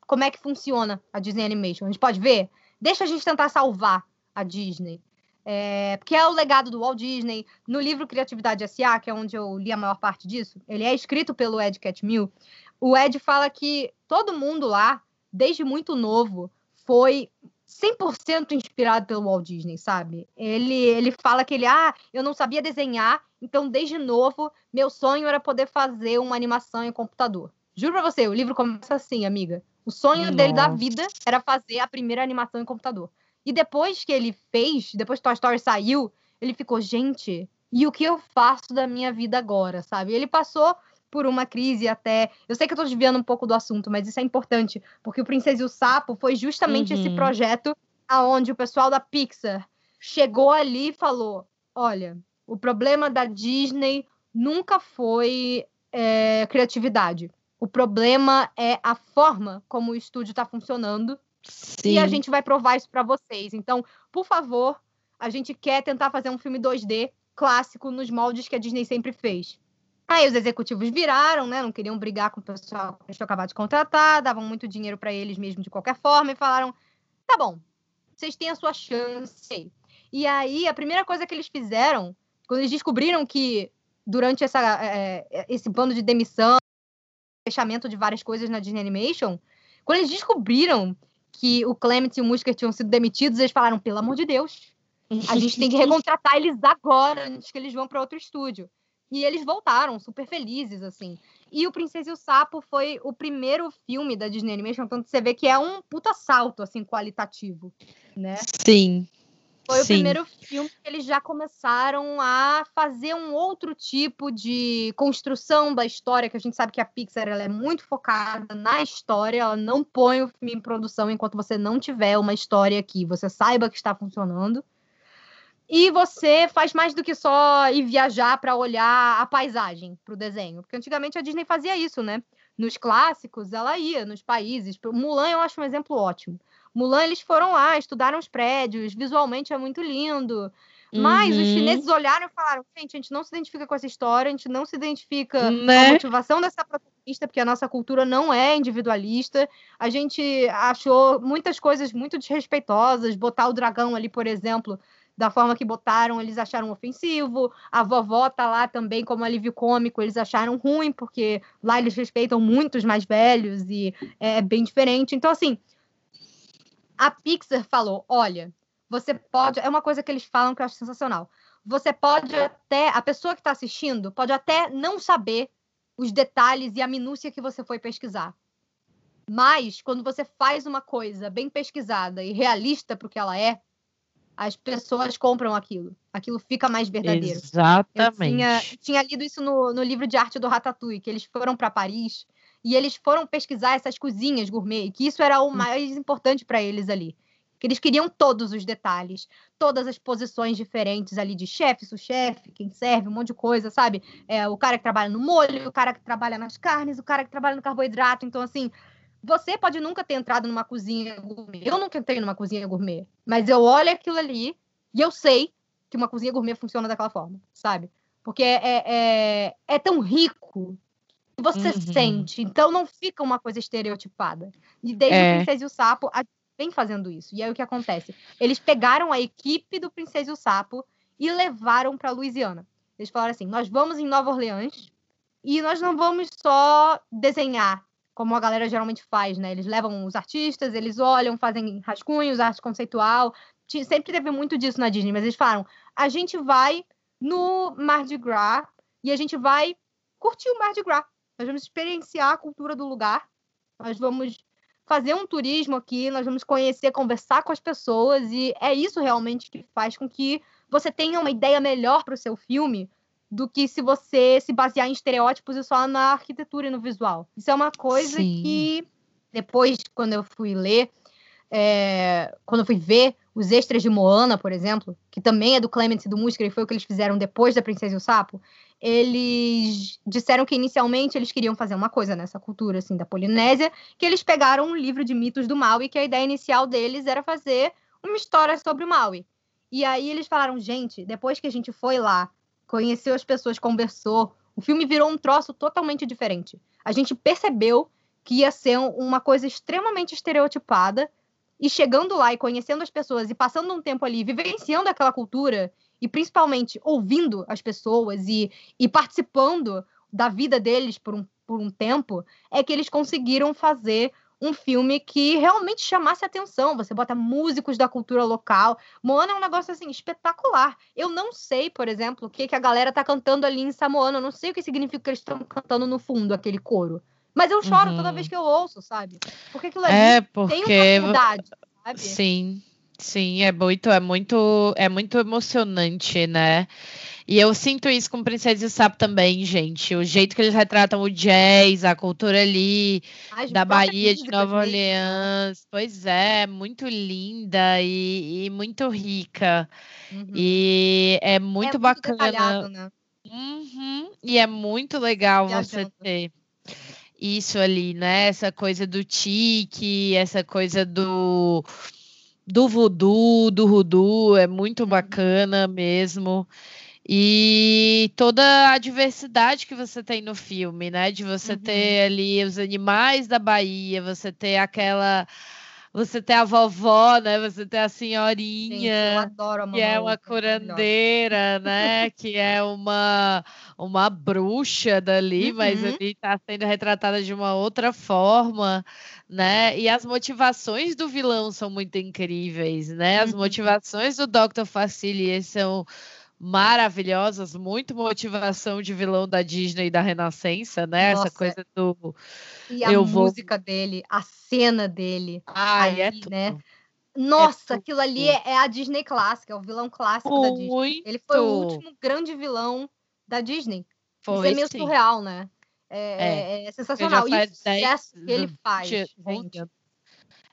como é que funciona a Disney Animation. A gente pode ver? Deixa a gente tentar salvar a Disney. É, porque é o legado do Walt Disney. No livro Criatividade S.A., que é onde eu li a maior parte disso, ele é escrito pelo Ed Catmull. O Ed fala que todo mundo lá, desde muito novo, foi 100% inspirado pelo Walt Disney, sabe? Ele, ele fala que ele, ah, eu não sabia desenhar, então desde novo, meu sonho era poder fazer uma animação em computador. Juro pra você, o livro começa assim, amiga. O sonho Nossa. dele da vida era fazer a primeira animação em computador. E depois que ele fez, depois que Toy Story saiu, ele ficou, gente, e o que eu faço da minha vida agora, sabe? Ele passou por uma crise até. Eu sei que eu tô desviando um pouco do assunto, mas isso é importante, porque o Princesa e o Sapo foi justamente uhum. esse projeto aonde o pessoal da Pixar chegou ali e falou: olha, o problema da Disney nunca foi é, criatividade. O problema é a forma como o estúdio está funcionando. Sim. E a gente vai provar isso para vocês. Então, por favor, a gente quer tentar fazer um filme 2D clássico nos moldes que a Disney sempre fez. Aí os executivos viraram, né? Não queriam brigar com o pessoal que eles acabado de contratar, davam muito dinheiro para eles mesmo de qualquer forma e falaram: tá bom, vocês têm a sua chance. E aí, a primeira coisa que eles fizeram, quando eles descobriram que durante essa, é, esse bando de demissão, fechamento de várias coisas na Disney Animation, quando eles descobriram que o Clement e o Musker tinham sido demitidos, eles falaram: pelo amor de Deus, a gente tem que recontratar eles agora, antes que eles vão para outro estúdio. E eles voltaram super felizes, assim. E o Princesa e o Sapo foi o primeiro filme da Disney Animation, então você vê que é um puta salto, assim, qualitativo, né? Sim. Foi Sim. o primeiro filme que eles já começaram a fazer um outro tipo de construção da história, que a gente sabe que a Pixar ela é muito focada na história, ela não põe o filme em produção enquanto você não tiver uma história que você saiba que está funcionando. E você faz mais do que só ir viajar para olhar a paisagem para o desenho. Porque antigamente a Disney fazia isso, né? Nos clássicos, ela ia nos países. Mulan eu acho um exemplo ótimo. Mulan, eles foram lá, estudaram os prédios, visualmente é muito lindo. Mas os Uhum. chineses olharam e falaram: gente, a gente não se identifica com essa história, a gente não se identifica com a Né? motivação dessa protagonista, porque a nossa cultura não é individualista. A gente achou muitas coisas muito desrespeitosas. Botar o dragão ali, por exemplo, da forma que botaram, eles acharam ofensivo. A vovó tá lá também como alívio cômico, eles acharam ruim, porque lá eles respeitam muito os mais velhos e é bem diferente. Então, assim, a Pixar falou: olha, você pode. É uma coisa que eles falam que eu acho sensacional. Você pode até. A pessoa que está assistindo pode até não saber os detalhes e a minúcia que você foi pesquisar. Mas, quando você faz uma coisa bem pesquisada e realista para o que ela é, as pessoas compram aquilo. Aquilo fica mais verdadeiro. Eu Exatamente. tinha, tinha lido isso no, no livro de arte do Ratatouille, que eles foram para Paris e eles foram pesquisar essas cozinhas gourmet, e que isso era o mais importante para eles ali. Que eles queriam todos os detalhes, todas as posições diferentes ali de chefe, sous-chefe, quem serve, um monte de coisa, sabe? É, o cara que trabalha no molho, o cara que trabalha nas carnes, o cara que trabalha no carboidrato. Então, assim, você pode nunca ter entrado numa cozinha gourmet. Eu nunca entrei numa cozinha gourmet, mas eu olho aquilo ali e eu sei que uma cozinha gourmet funciona daquela forma, sabe? Porque é, é, é tão rico você Uhum. sente, então não fica uma coisa estereotipada. E desde É. o Princesa e o Sapo, a vem fazendo isso. E aí o que acontece? Eles pegaram a equipe do Princesa e o Sapo e levaram para Louisiana. Eles falaram assim: nós vamos em Nova Orleans e nós não vamos só desenhar como a galera geralmente faz, né? Eles levam os artistas, eles olham, fazem rascunhos, arte conceitual. Sempre teve muito disso na Disney, mas eles falaram: a gente vai no Mardi Gras e a gente vai curtir o Mardi Gras. Nós vamos experienciar a cultura do lugar. Nós vamos fazer um turismo aqui, nós vamos conhecer, conversar com as pessoas e é isso realmente que faz com que você tenha uma ideia melhor para o seu filme do que se você se basear em estereótipos e só na arquitetura e no visual. Isso é uma coisa Sim. que depois, quando eu fui ler, é, quando eu fui ver os extras de Moana, por exemplo, que também é do Clement e do Musker, e foi o que eles fizeram depois da Princesa e o Sapo, eles disseram que inicialmente eles queriam fazer uma coisa nessa cultura assim da Polinésia, que eles pegaram um livro de mitos do Maui, que a ideia inicial deles era fazer uma história sobre o Maui. E aí eles falaram, gente, depois que a gente foi lá, conheceu as pessoas, conversou, o filme virou um troço totalmente diferente. A gente percebeu que ia ser um- uma coisa extremamente estereotipada, e chegando lá e conhecendo as pessoas e passando um tempo ali, vivenciando aquela cultura, e principalmente ouvindo as pessoas e, e participando da vida deles por um, por um tempo, é que eles conseguiram fazer um filme que realmente chamasse atenção. Você bota músicos da cultura local. Moana é um negócio assim espetacular. Eu não sei, por exemplo, o que, que a galera tá cantando ali em Samoana. Eu não sei o que significa que eles estão cantando no fundo, aquele coro. Mas eu choro Uhum. toda vez que eu ouço, sabe? Porque aquilo ali É, tem porque uma verdade, sabe? Sim, sim, é muito, é muito, é muito emocionante, né? E eu sinto isso com Princesa e o Sapo também, gente. O jeito que eles retratam o jazz, a cultura ali As da Bahia de Nova né? Orleans. Pois é, muito linda e, e muito rica. Uhum. E é é muito muito bacana. detalhado, né? Uhum, E é muito legal você Viajando. ter isso ali, né? Essa coisa do tique, essa coisa do do voodoo, do hoodoo, é muito Uhum. bacana mesmo. E toda a diversidade que você tem no filme, né? De você Uhum. ter ali os animais da Bahia, você ter aquela. Você ter a vovó, né? Você ter a Gente, eu senhorinha adoro a que é uma maravilhosa. curandeira, né? que é uma, uma bruxa dali, mas Uhum. ali está sendo retratada de uma outra forma, né? E as motivações do vilão são muito incríveis, né? As Uhum. motivações do Dr. Facilier são maravilhosas, muito motivação de vilão da Disney e da Renascença, né? Nossa. Essa coisa do E a Eu vou- música dele, a cena dele. Ai, é ali, tudo. né? Nossa, tudo. aquilo ali é, é a Disney clássica, é o vilão clássico da Disney. Muito. Ele foi o último grande vilão da Disney. Foi, Isso é meio sim. surreal, né? É, é- é sensacional. E o sucesso que ele 10, faz, 20, gente. anos.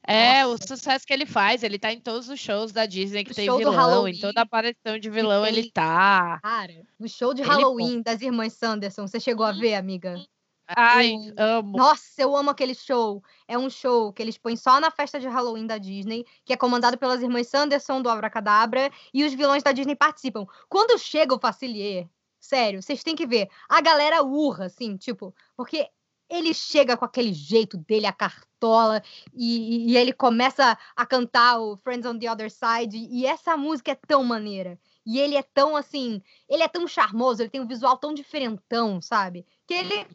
É, o Nossa. sucesso que ele faz, ele tá em todos os shows da Disney que No tem vilão, em toda aparição de vilão tem- ele tá. Cara, no show de Ele Halloween das irmãs Sanderson, você chegou a ver, amiga? Ai, o- amo. Nossa, eu amo aquele show. É um show que eles põem só na festa de Halloween da Disney, que é comandado pelas irmãs Sanderson do Abracadabra, e os vilões da Disney participam. Quando chega o Facilier, sério, vocês têm que ver. A galera urra, assim, tipo, porque ele chega com aquele jeito dele, a cartola, e, e- ele começa a cantar o Friends on the Other Side, e essa música é tão maneira. E ele é tão assim, ele é tão charmoso, ele tem um visual tão diferentão, sabe? Que ele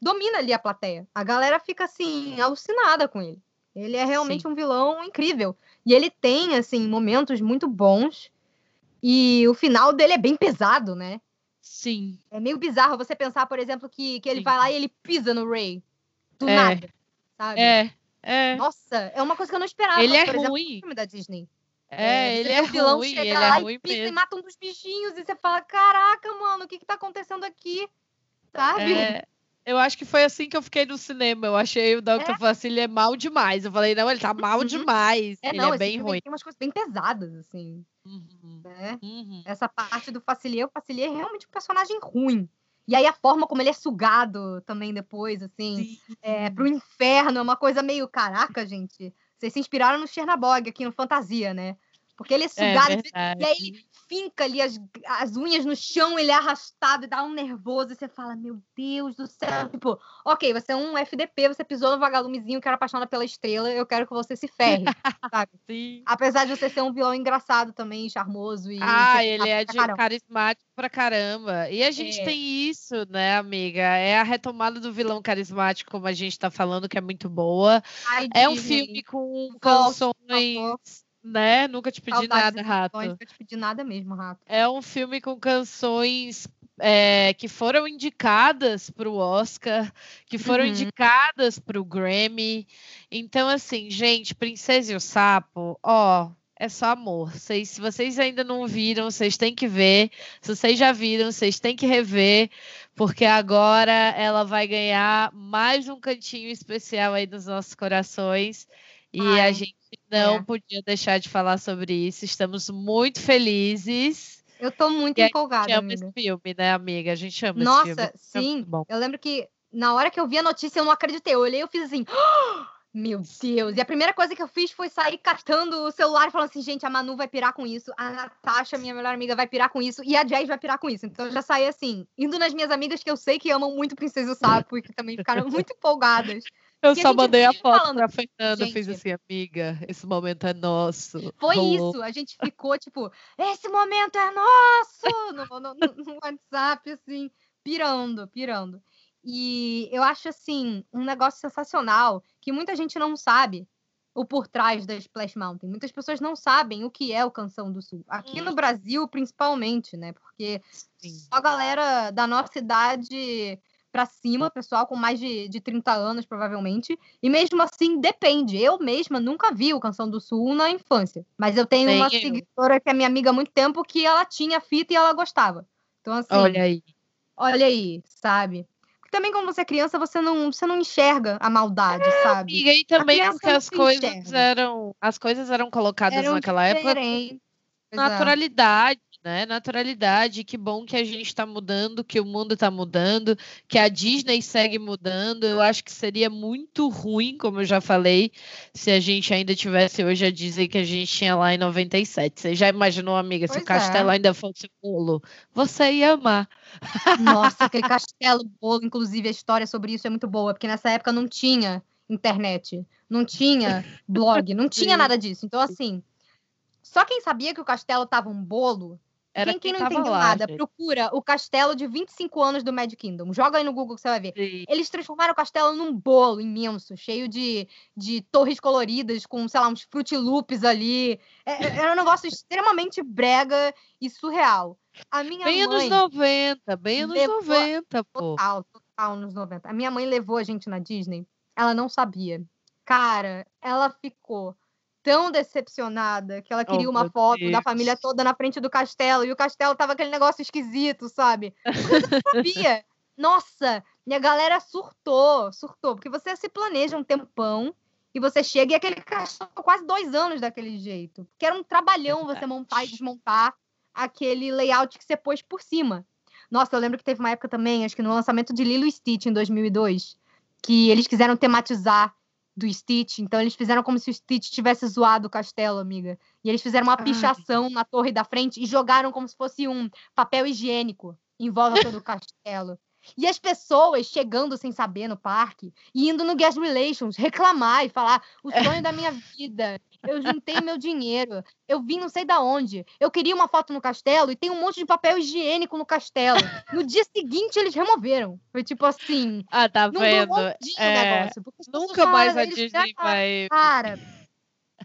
domina ali a plateia. A galera fica assim, alucinada com ele. Ele é realmente um vilão incrível. E ele tem, assim, momentos muito bons. E o final dele é bem pesado, né? Sim. É meio bizarro você pensar, por exemplo, que, que ele Sim. vai lá e ele pisa no Ray. Do É. nada. Sabe? É, é. Nossa, é uma coisa que eu não esperava. Ele é exemplo, ruim. filme da Disney. É, você ele é vilão ruim, chega ele lá é e ruim pisa e mesmo. mata um dos bichinhos e você fala, caraca, mano, o que que tá acontecendo aqui? Sabe? É, eu acho que foi assim que eu fiquei no cinema. Eu achei o Dr. Facilier mal demais. Eu falei, não, ele tá mal Uhum. demais. É, ele não, é bem ruim. tem umas coisas bem pesadas, assim, Uhum, né? uhum. Essa parte do Facilier, o Facilier é realmente um personagem ruim. E aí a forma como ele é sugado também depois, assim, é, pro inferno, é uma coisa meio, caraca, gente, vocês se inspiraram no Chernabog aqui no Fantasia, né? Porque ele é É sugado, verdade. e aí ele finca ali as, as unhas no chão, ele é arrastado e dá um nervoso, e você fala, meu Deus do céu, tipo, ok, você é um FDP, você pisou no vagalumezinho que era apaixonado pela estrela, eu quero que você se ferre, sabe? Sim. Apesar de você ser um vilão engraçado também, charmoso e... Ah, ele é de caramba. carismático pra caramba. E a gente É. tem isso, né, amiga? É a retomada do vilão carismático, como a gente tá falando, que é muito boa. Ai, É um filme com canções, né? Nunca te pedi saudades nada, Rato. Nunca te pedi nada mesmo, Rato. É um filme com canções é, que foram indicadas para o Oscar, que foram Uhum. indicadas para o Grammy. Então, assim, gente, Princesa e o Sapo, ó, é só amor. Vocês, se vocês ainda não viram, vocês têm que ver. Se vocês já viram, vocês têm que rever, porque agora ela vai ganhar mais um cantinho especial aí nos nossos corações. E a Ai, gente não é. podia deixar de falar sobre isso. Estamos muito felizes. Eu tô muito E a gente empolgada, ama esse amiga. filme, né, amiga? A gente ama esse Nossa, filme. É sim. bom. Eu lembro que na hora que eu vi a notícia, eu não acreditei. Eu olhei e eu fiz assim. "Ah, Meu Deus! E a primeira coisa que eu fiz foi sair catando o celular e falando assim: gente, a Manu vai pirar com isso, a Natasha, minha melhor amiga, vai pirar com isso, e a Jazz vai pirar com isso. Então eu já saí assim, indo nas minhas amigas que eu sei que amam muito Princesa e o Sapo e que também ficaram muito empolgadas. Eu só mandei a foto falando, pra Fernanda, fiz assim, amiga, esse momento é nosso. Foi Rolou. isso, a gente ficou tipo, esse momento é nosso! No, no- no- WhatsApp, assim, pirando, pirando. E eu acho, assim, um negócio sensacional que muita gente não sabe o por trás da Splash Mountain. Muitas pessoas não sabem o que é o Canção do Sul. Aqui no Hum. Brasil, principalmente, né? Porque Sim. só a galera da nossa idade pra cima, pessoal com mais de, de 30 anos, provavelmente. E mesmo assim, depende. Eu mesma nunca vi o Canção do Sul na infância. Mas eu tenho uma eu. seguidora que é minha amiga há muito tempo que ela tinha fita e ela gostava. Então, assim, Olha aí. olha aí, sabe? Porque também quando você é criança, você não, você não enxerga a maldade, sabe? Amiga, e também porque as coisas enxerga. eram. As coisas eram colocadas Eram naquela época diferentes. Pois é. naturalidade, né? Naturalidade. Que bom que a gente está mudando, que o mundo está mudando, que a Disney segue mudando. Eu acho que seria muito ruim, como eu já falei, se a gente ainda tivesse hoje a Disney que a gente tinha lá em 97. Você já imaginou, amiga, se Pois o castelo é. ainda fosse bolo? Você ia amar. Nossa, aquele castelo bolo, inclusive a história sobre isso é muito boa, porque nessa época não tinha internet, não tinha blog, não tinha nada disso. Então, assim, só quem sabia que o castelo tava um bolo, Era quem, quem não tava entendeu lá, nada, gente. procura o castelo de 25 anos do Mad Kingdom. Joga aí no Google que você vai ver. Sim. Eles transformaram o castelo num bolo imenso, cheio de, de torres coloridas, com, sei lá, uns frutiloops ali. É- é- Era um negócio extremamente brega e surreal. A minha Bem mãe. anos 90, bem anos levou- 90, pô. Total, total nos 90. A minha mãe levou a gente na Disney. Ela não sabia. Cara, ela ficou tão decepcionada que ela queria Oh, uma foto da Deus. família toda na frente do castelo. E o castelo tava aquele negócio esquisito, sabe? Porque você não sabia. Nossa, minha galera surtou, surtou. Porque você se planeja um tempão e você chega e aquele castelo quase dois anos daquele jeito. Porque era um trabalhão você montar e desmontar aquele layout que você pôs por cima. Nossa, eu lembro que teve uma época também, acho que no lançamento de Lilo e Stitch em 2002, que eles quiseram tematizar do Stitch, então eles fizeram como se o Stitch tivesse zoado o castelo, amiga. E eles fizeram uma Ai. pichação na torre da frente e jogaram como se fosse um papel higiênico em volta todo o castelo. E as pessoas chegando sem saber no parque e indo no Guest Relations reclamar e falar: o sonho da minha vida, eu juntei meu dinheiro, eu vim não sei da onde, eu queria uma foto no castelo e tem um monte de papel higiênico no castelo. No dia seguinte eles removeram. Foi tipo assim, Ah, tá vendo? um É, negócio. Nunca mais a Disney vai. Cara,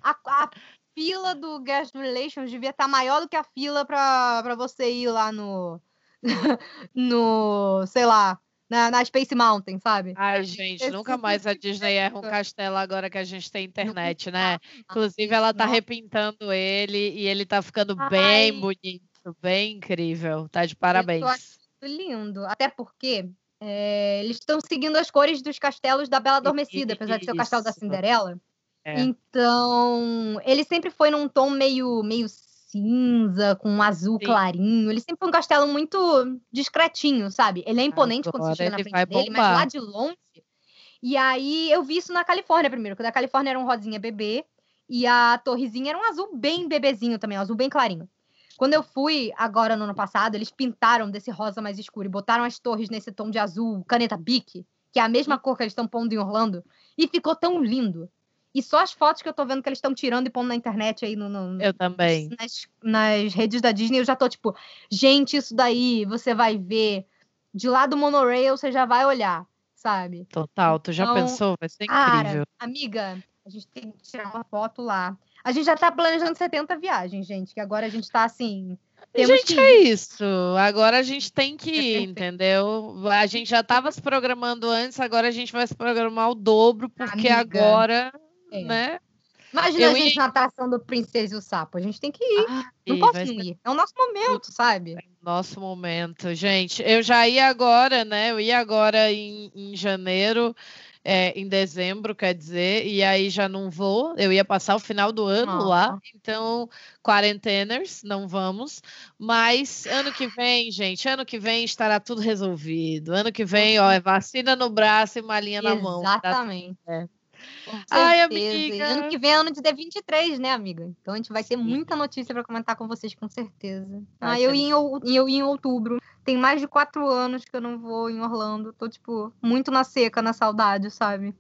a, a fila do Guest Relations devia estar maior do que a fila pra você ir lá no. no. sei lá, na, na Space Mountain, sabe? Ai, gente, Esse nunca mais a Disney erra um castelo agora que a gente tem internet, né? Inclusive, ela tá repintando ele e ele tá ficando Ai. bem bonito, bem incrível. Tá de parabéns. Lindo. Até porque é, eles estão seguindo as cores dos castelos da Bela Adormecida, apesar de ser o castelo da. Cinderela. É. Então, ele sempre foi num tom meio, meio cinza, com um azul Sim. clarinho. Ele sempre foi um castelo muito discretinho, sabe? Ele é imponente quando Agora você chega na frente dele, mas lá de longe. E aí eu vi isso na Califórnia primeiro, que o da Califórnia era um rosinha bebê e a torrezinha era um azul bem bebezinho também, um azul bem clarinho. Quando eu fui agora no ano passado, eles pintaram desse rosa mais escuro e botaram as torres nesse tom de azul caneta Bic, que é a mesma cor que eles estão pondo em Orlando, e ficou tão lindo. E só as fotos que eu tô vendo que eles estão tirando e pondo na internet aí no, no- Eu também. nas, nas redes da Disney, eu já tô tipo, gente, isso daí você vai ver. De lá do monorail, você já vai olhar, sabe? Total. Tu já Então, pensou? Vai ser Cara, incrível. amiga, a gente tem que tirar uma foto lá. A gente já tá planejando 70 viagens, gente, que agora a gente tá assim. Temos gente, é isso. Agora a gente tem que ir, entendeu? A gente já estava se programando antes, agora a gente vai se programar o dobro, porque Amiga, agora, é. né? Imagina eu a gente ia- na atração do Princesa e o Sapo. A gente tem que ir. Não posso ser ir. É o nosso momento, sabe? nosso momento. Gente, eu já ia agora, né? Eu ia agora em, em janeiro, é, em dezembro, quer dizer, e aí já não vou. Eu ia passar o final do ano lá, então, quarenteners, não vamos. Mas ano que vem, gente, ano que vem estará tudo resolvido. Ano que vem, ó, é vacina no braço e malinha na mão. Tá tudo Exatamente. certo. Ai. E ano amiga. que vem é ano de D23, né, amiga? Então a gente vai ter muita notícia pra comentar com vocês, com certeza. Ah, eu ia, em, eu ia em outubro. Tem mais de quatro anos que eu não vou em Orlando. Tô, tipo, muito na seca, na saudade, sabe?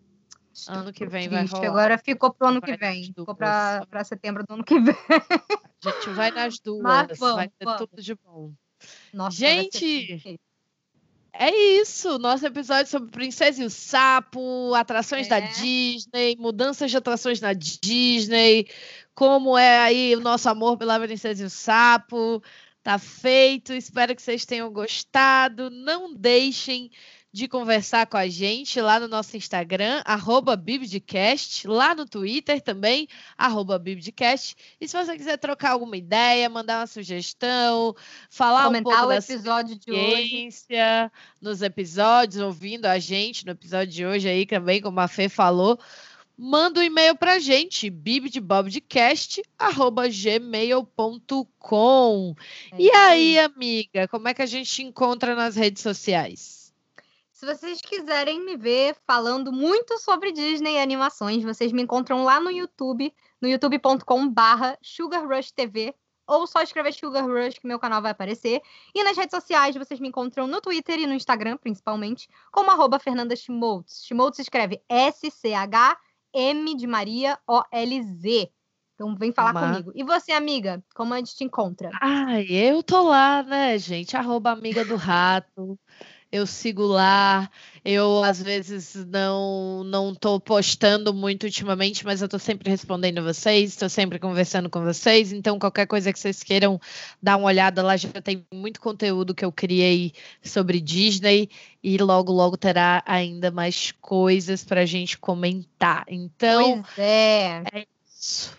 Ano que vem vai rolar. Agora ficou pro ano Vai que vem. Ficou pra, pra setembro do ano que vem. A gente vai nas duas. vamos, vai ter vamos. tudo de bom. Nossa, Gente. É isso, nosso episódio sobre Princesa e o Sapo, atrações da É. Disney, mudanças de atrações na Disney, como é aí o nosso amor pela Princesa e o Sapo. Tá feito, espero que vocês tenham gostado. Não deixem de conversar com a gente lá no nosso Instagram, arroba Bibdcast, lá no Twitter também, arroba Bibdcast. E se você quiser trocar alguma ideia, mandar uma sugestão, falar um Comentar pouco o da episódio de hoje. experiência nos episódios, ouvindo a gente no episódio de hoje aí também, como a Fê falou, manda um e-mail pra gente, bibdebobdcast.gmail.com. É E aí, amiga, como é que a gente te encontra nas redes sociais? Se vocês quiserem me ver falando muito sobre Disney e animações, vocês me encontram lá no YouTube, no youtube.com/barra Sugar Rush TV, ou só escrever Sugar Rush que meu canal vai aparecer. E nas redes sociais vocês me encontram no Twitter e no Instagram, principalmente, como arroba Fernanda Schmoltz. Schmoltz se escreve S-C-H-M de Maria O-L-Z. Então vem falar Mas- comigo. E você, amiga, como a gente te encontra? Ai, eu tô lá, né, gente? Arroba amiga do rato. Eu sigo lá. Eu às vezes não não tô postando muito ultimamente, mas eu tô sempre respondendo vocês, estou sempre conversando com vocês. Então qualquer coisa que vocês queiram dar uma olhada lá já tem muito conteúdo que eu criei sobre Disney e logo logo terá ainda mais coisas para a gente comentar. Então pois é. é isso.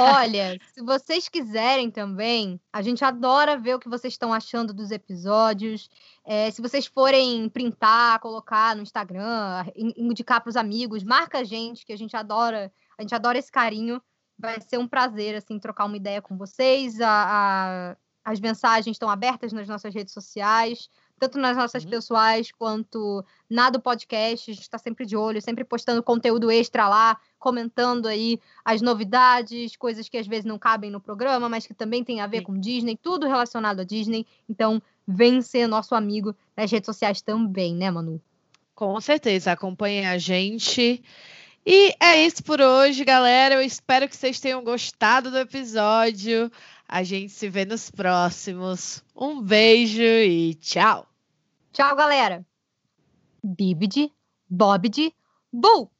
Olha, se vocês quiserem também, a gente adora ver o que vocês estão achando dos episódios. É, se vocês forem printar, colocar no Instagram, indicar para os amigos, marca a gente, que a gente adora, a gente adora esse carinho. Vai ser um prazer assim trocar uma ideia com vocês. A, a, as mensagens estão abertas nas nossas redes sociais tanto nas nossas uhum. pessoais quanto na do podcast. A gente está sempre de olho, sempre postando conteúdo extra lá, comentando aí as novidades, coisas que às vezes não cabem no programa, mas que também tem a ver Sim. com Disney, tudo relacionado a Disney. Então, vem ser nosso amigo nas redes sociais também, né, Manu? Com certeza, acompanhe a gente. E é isso por hoje, galera. Eu espero que vocês tenham gostado do episódio. A gente se vê nos próximos. Um beijo e tchau! Tchau, galera. Bibidi, Bobidi, Boo!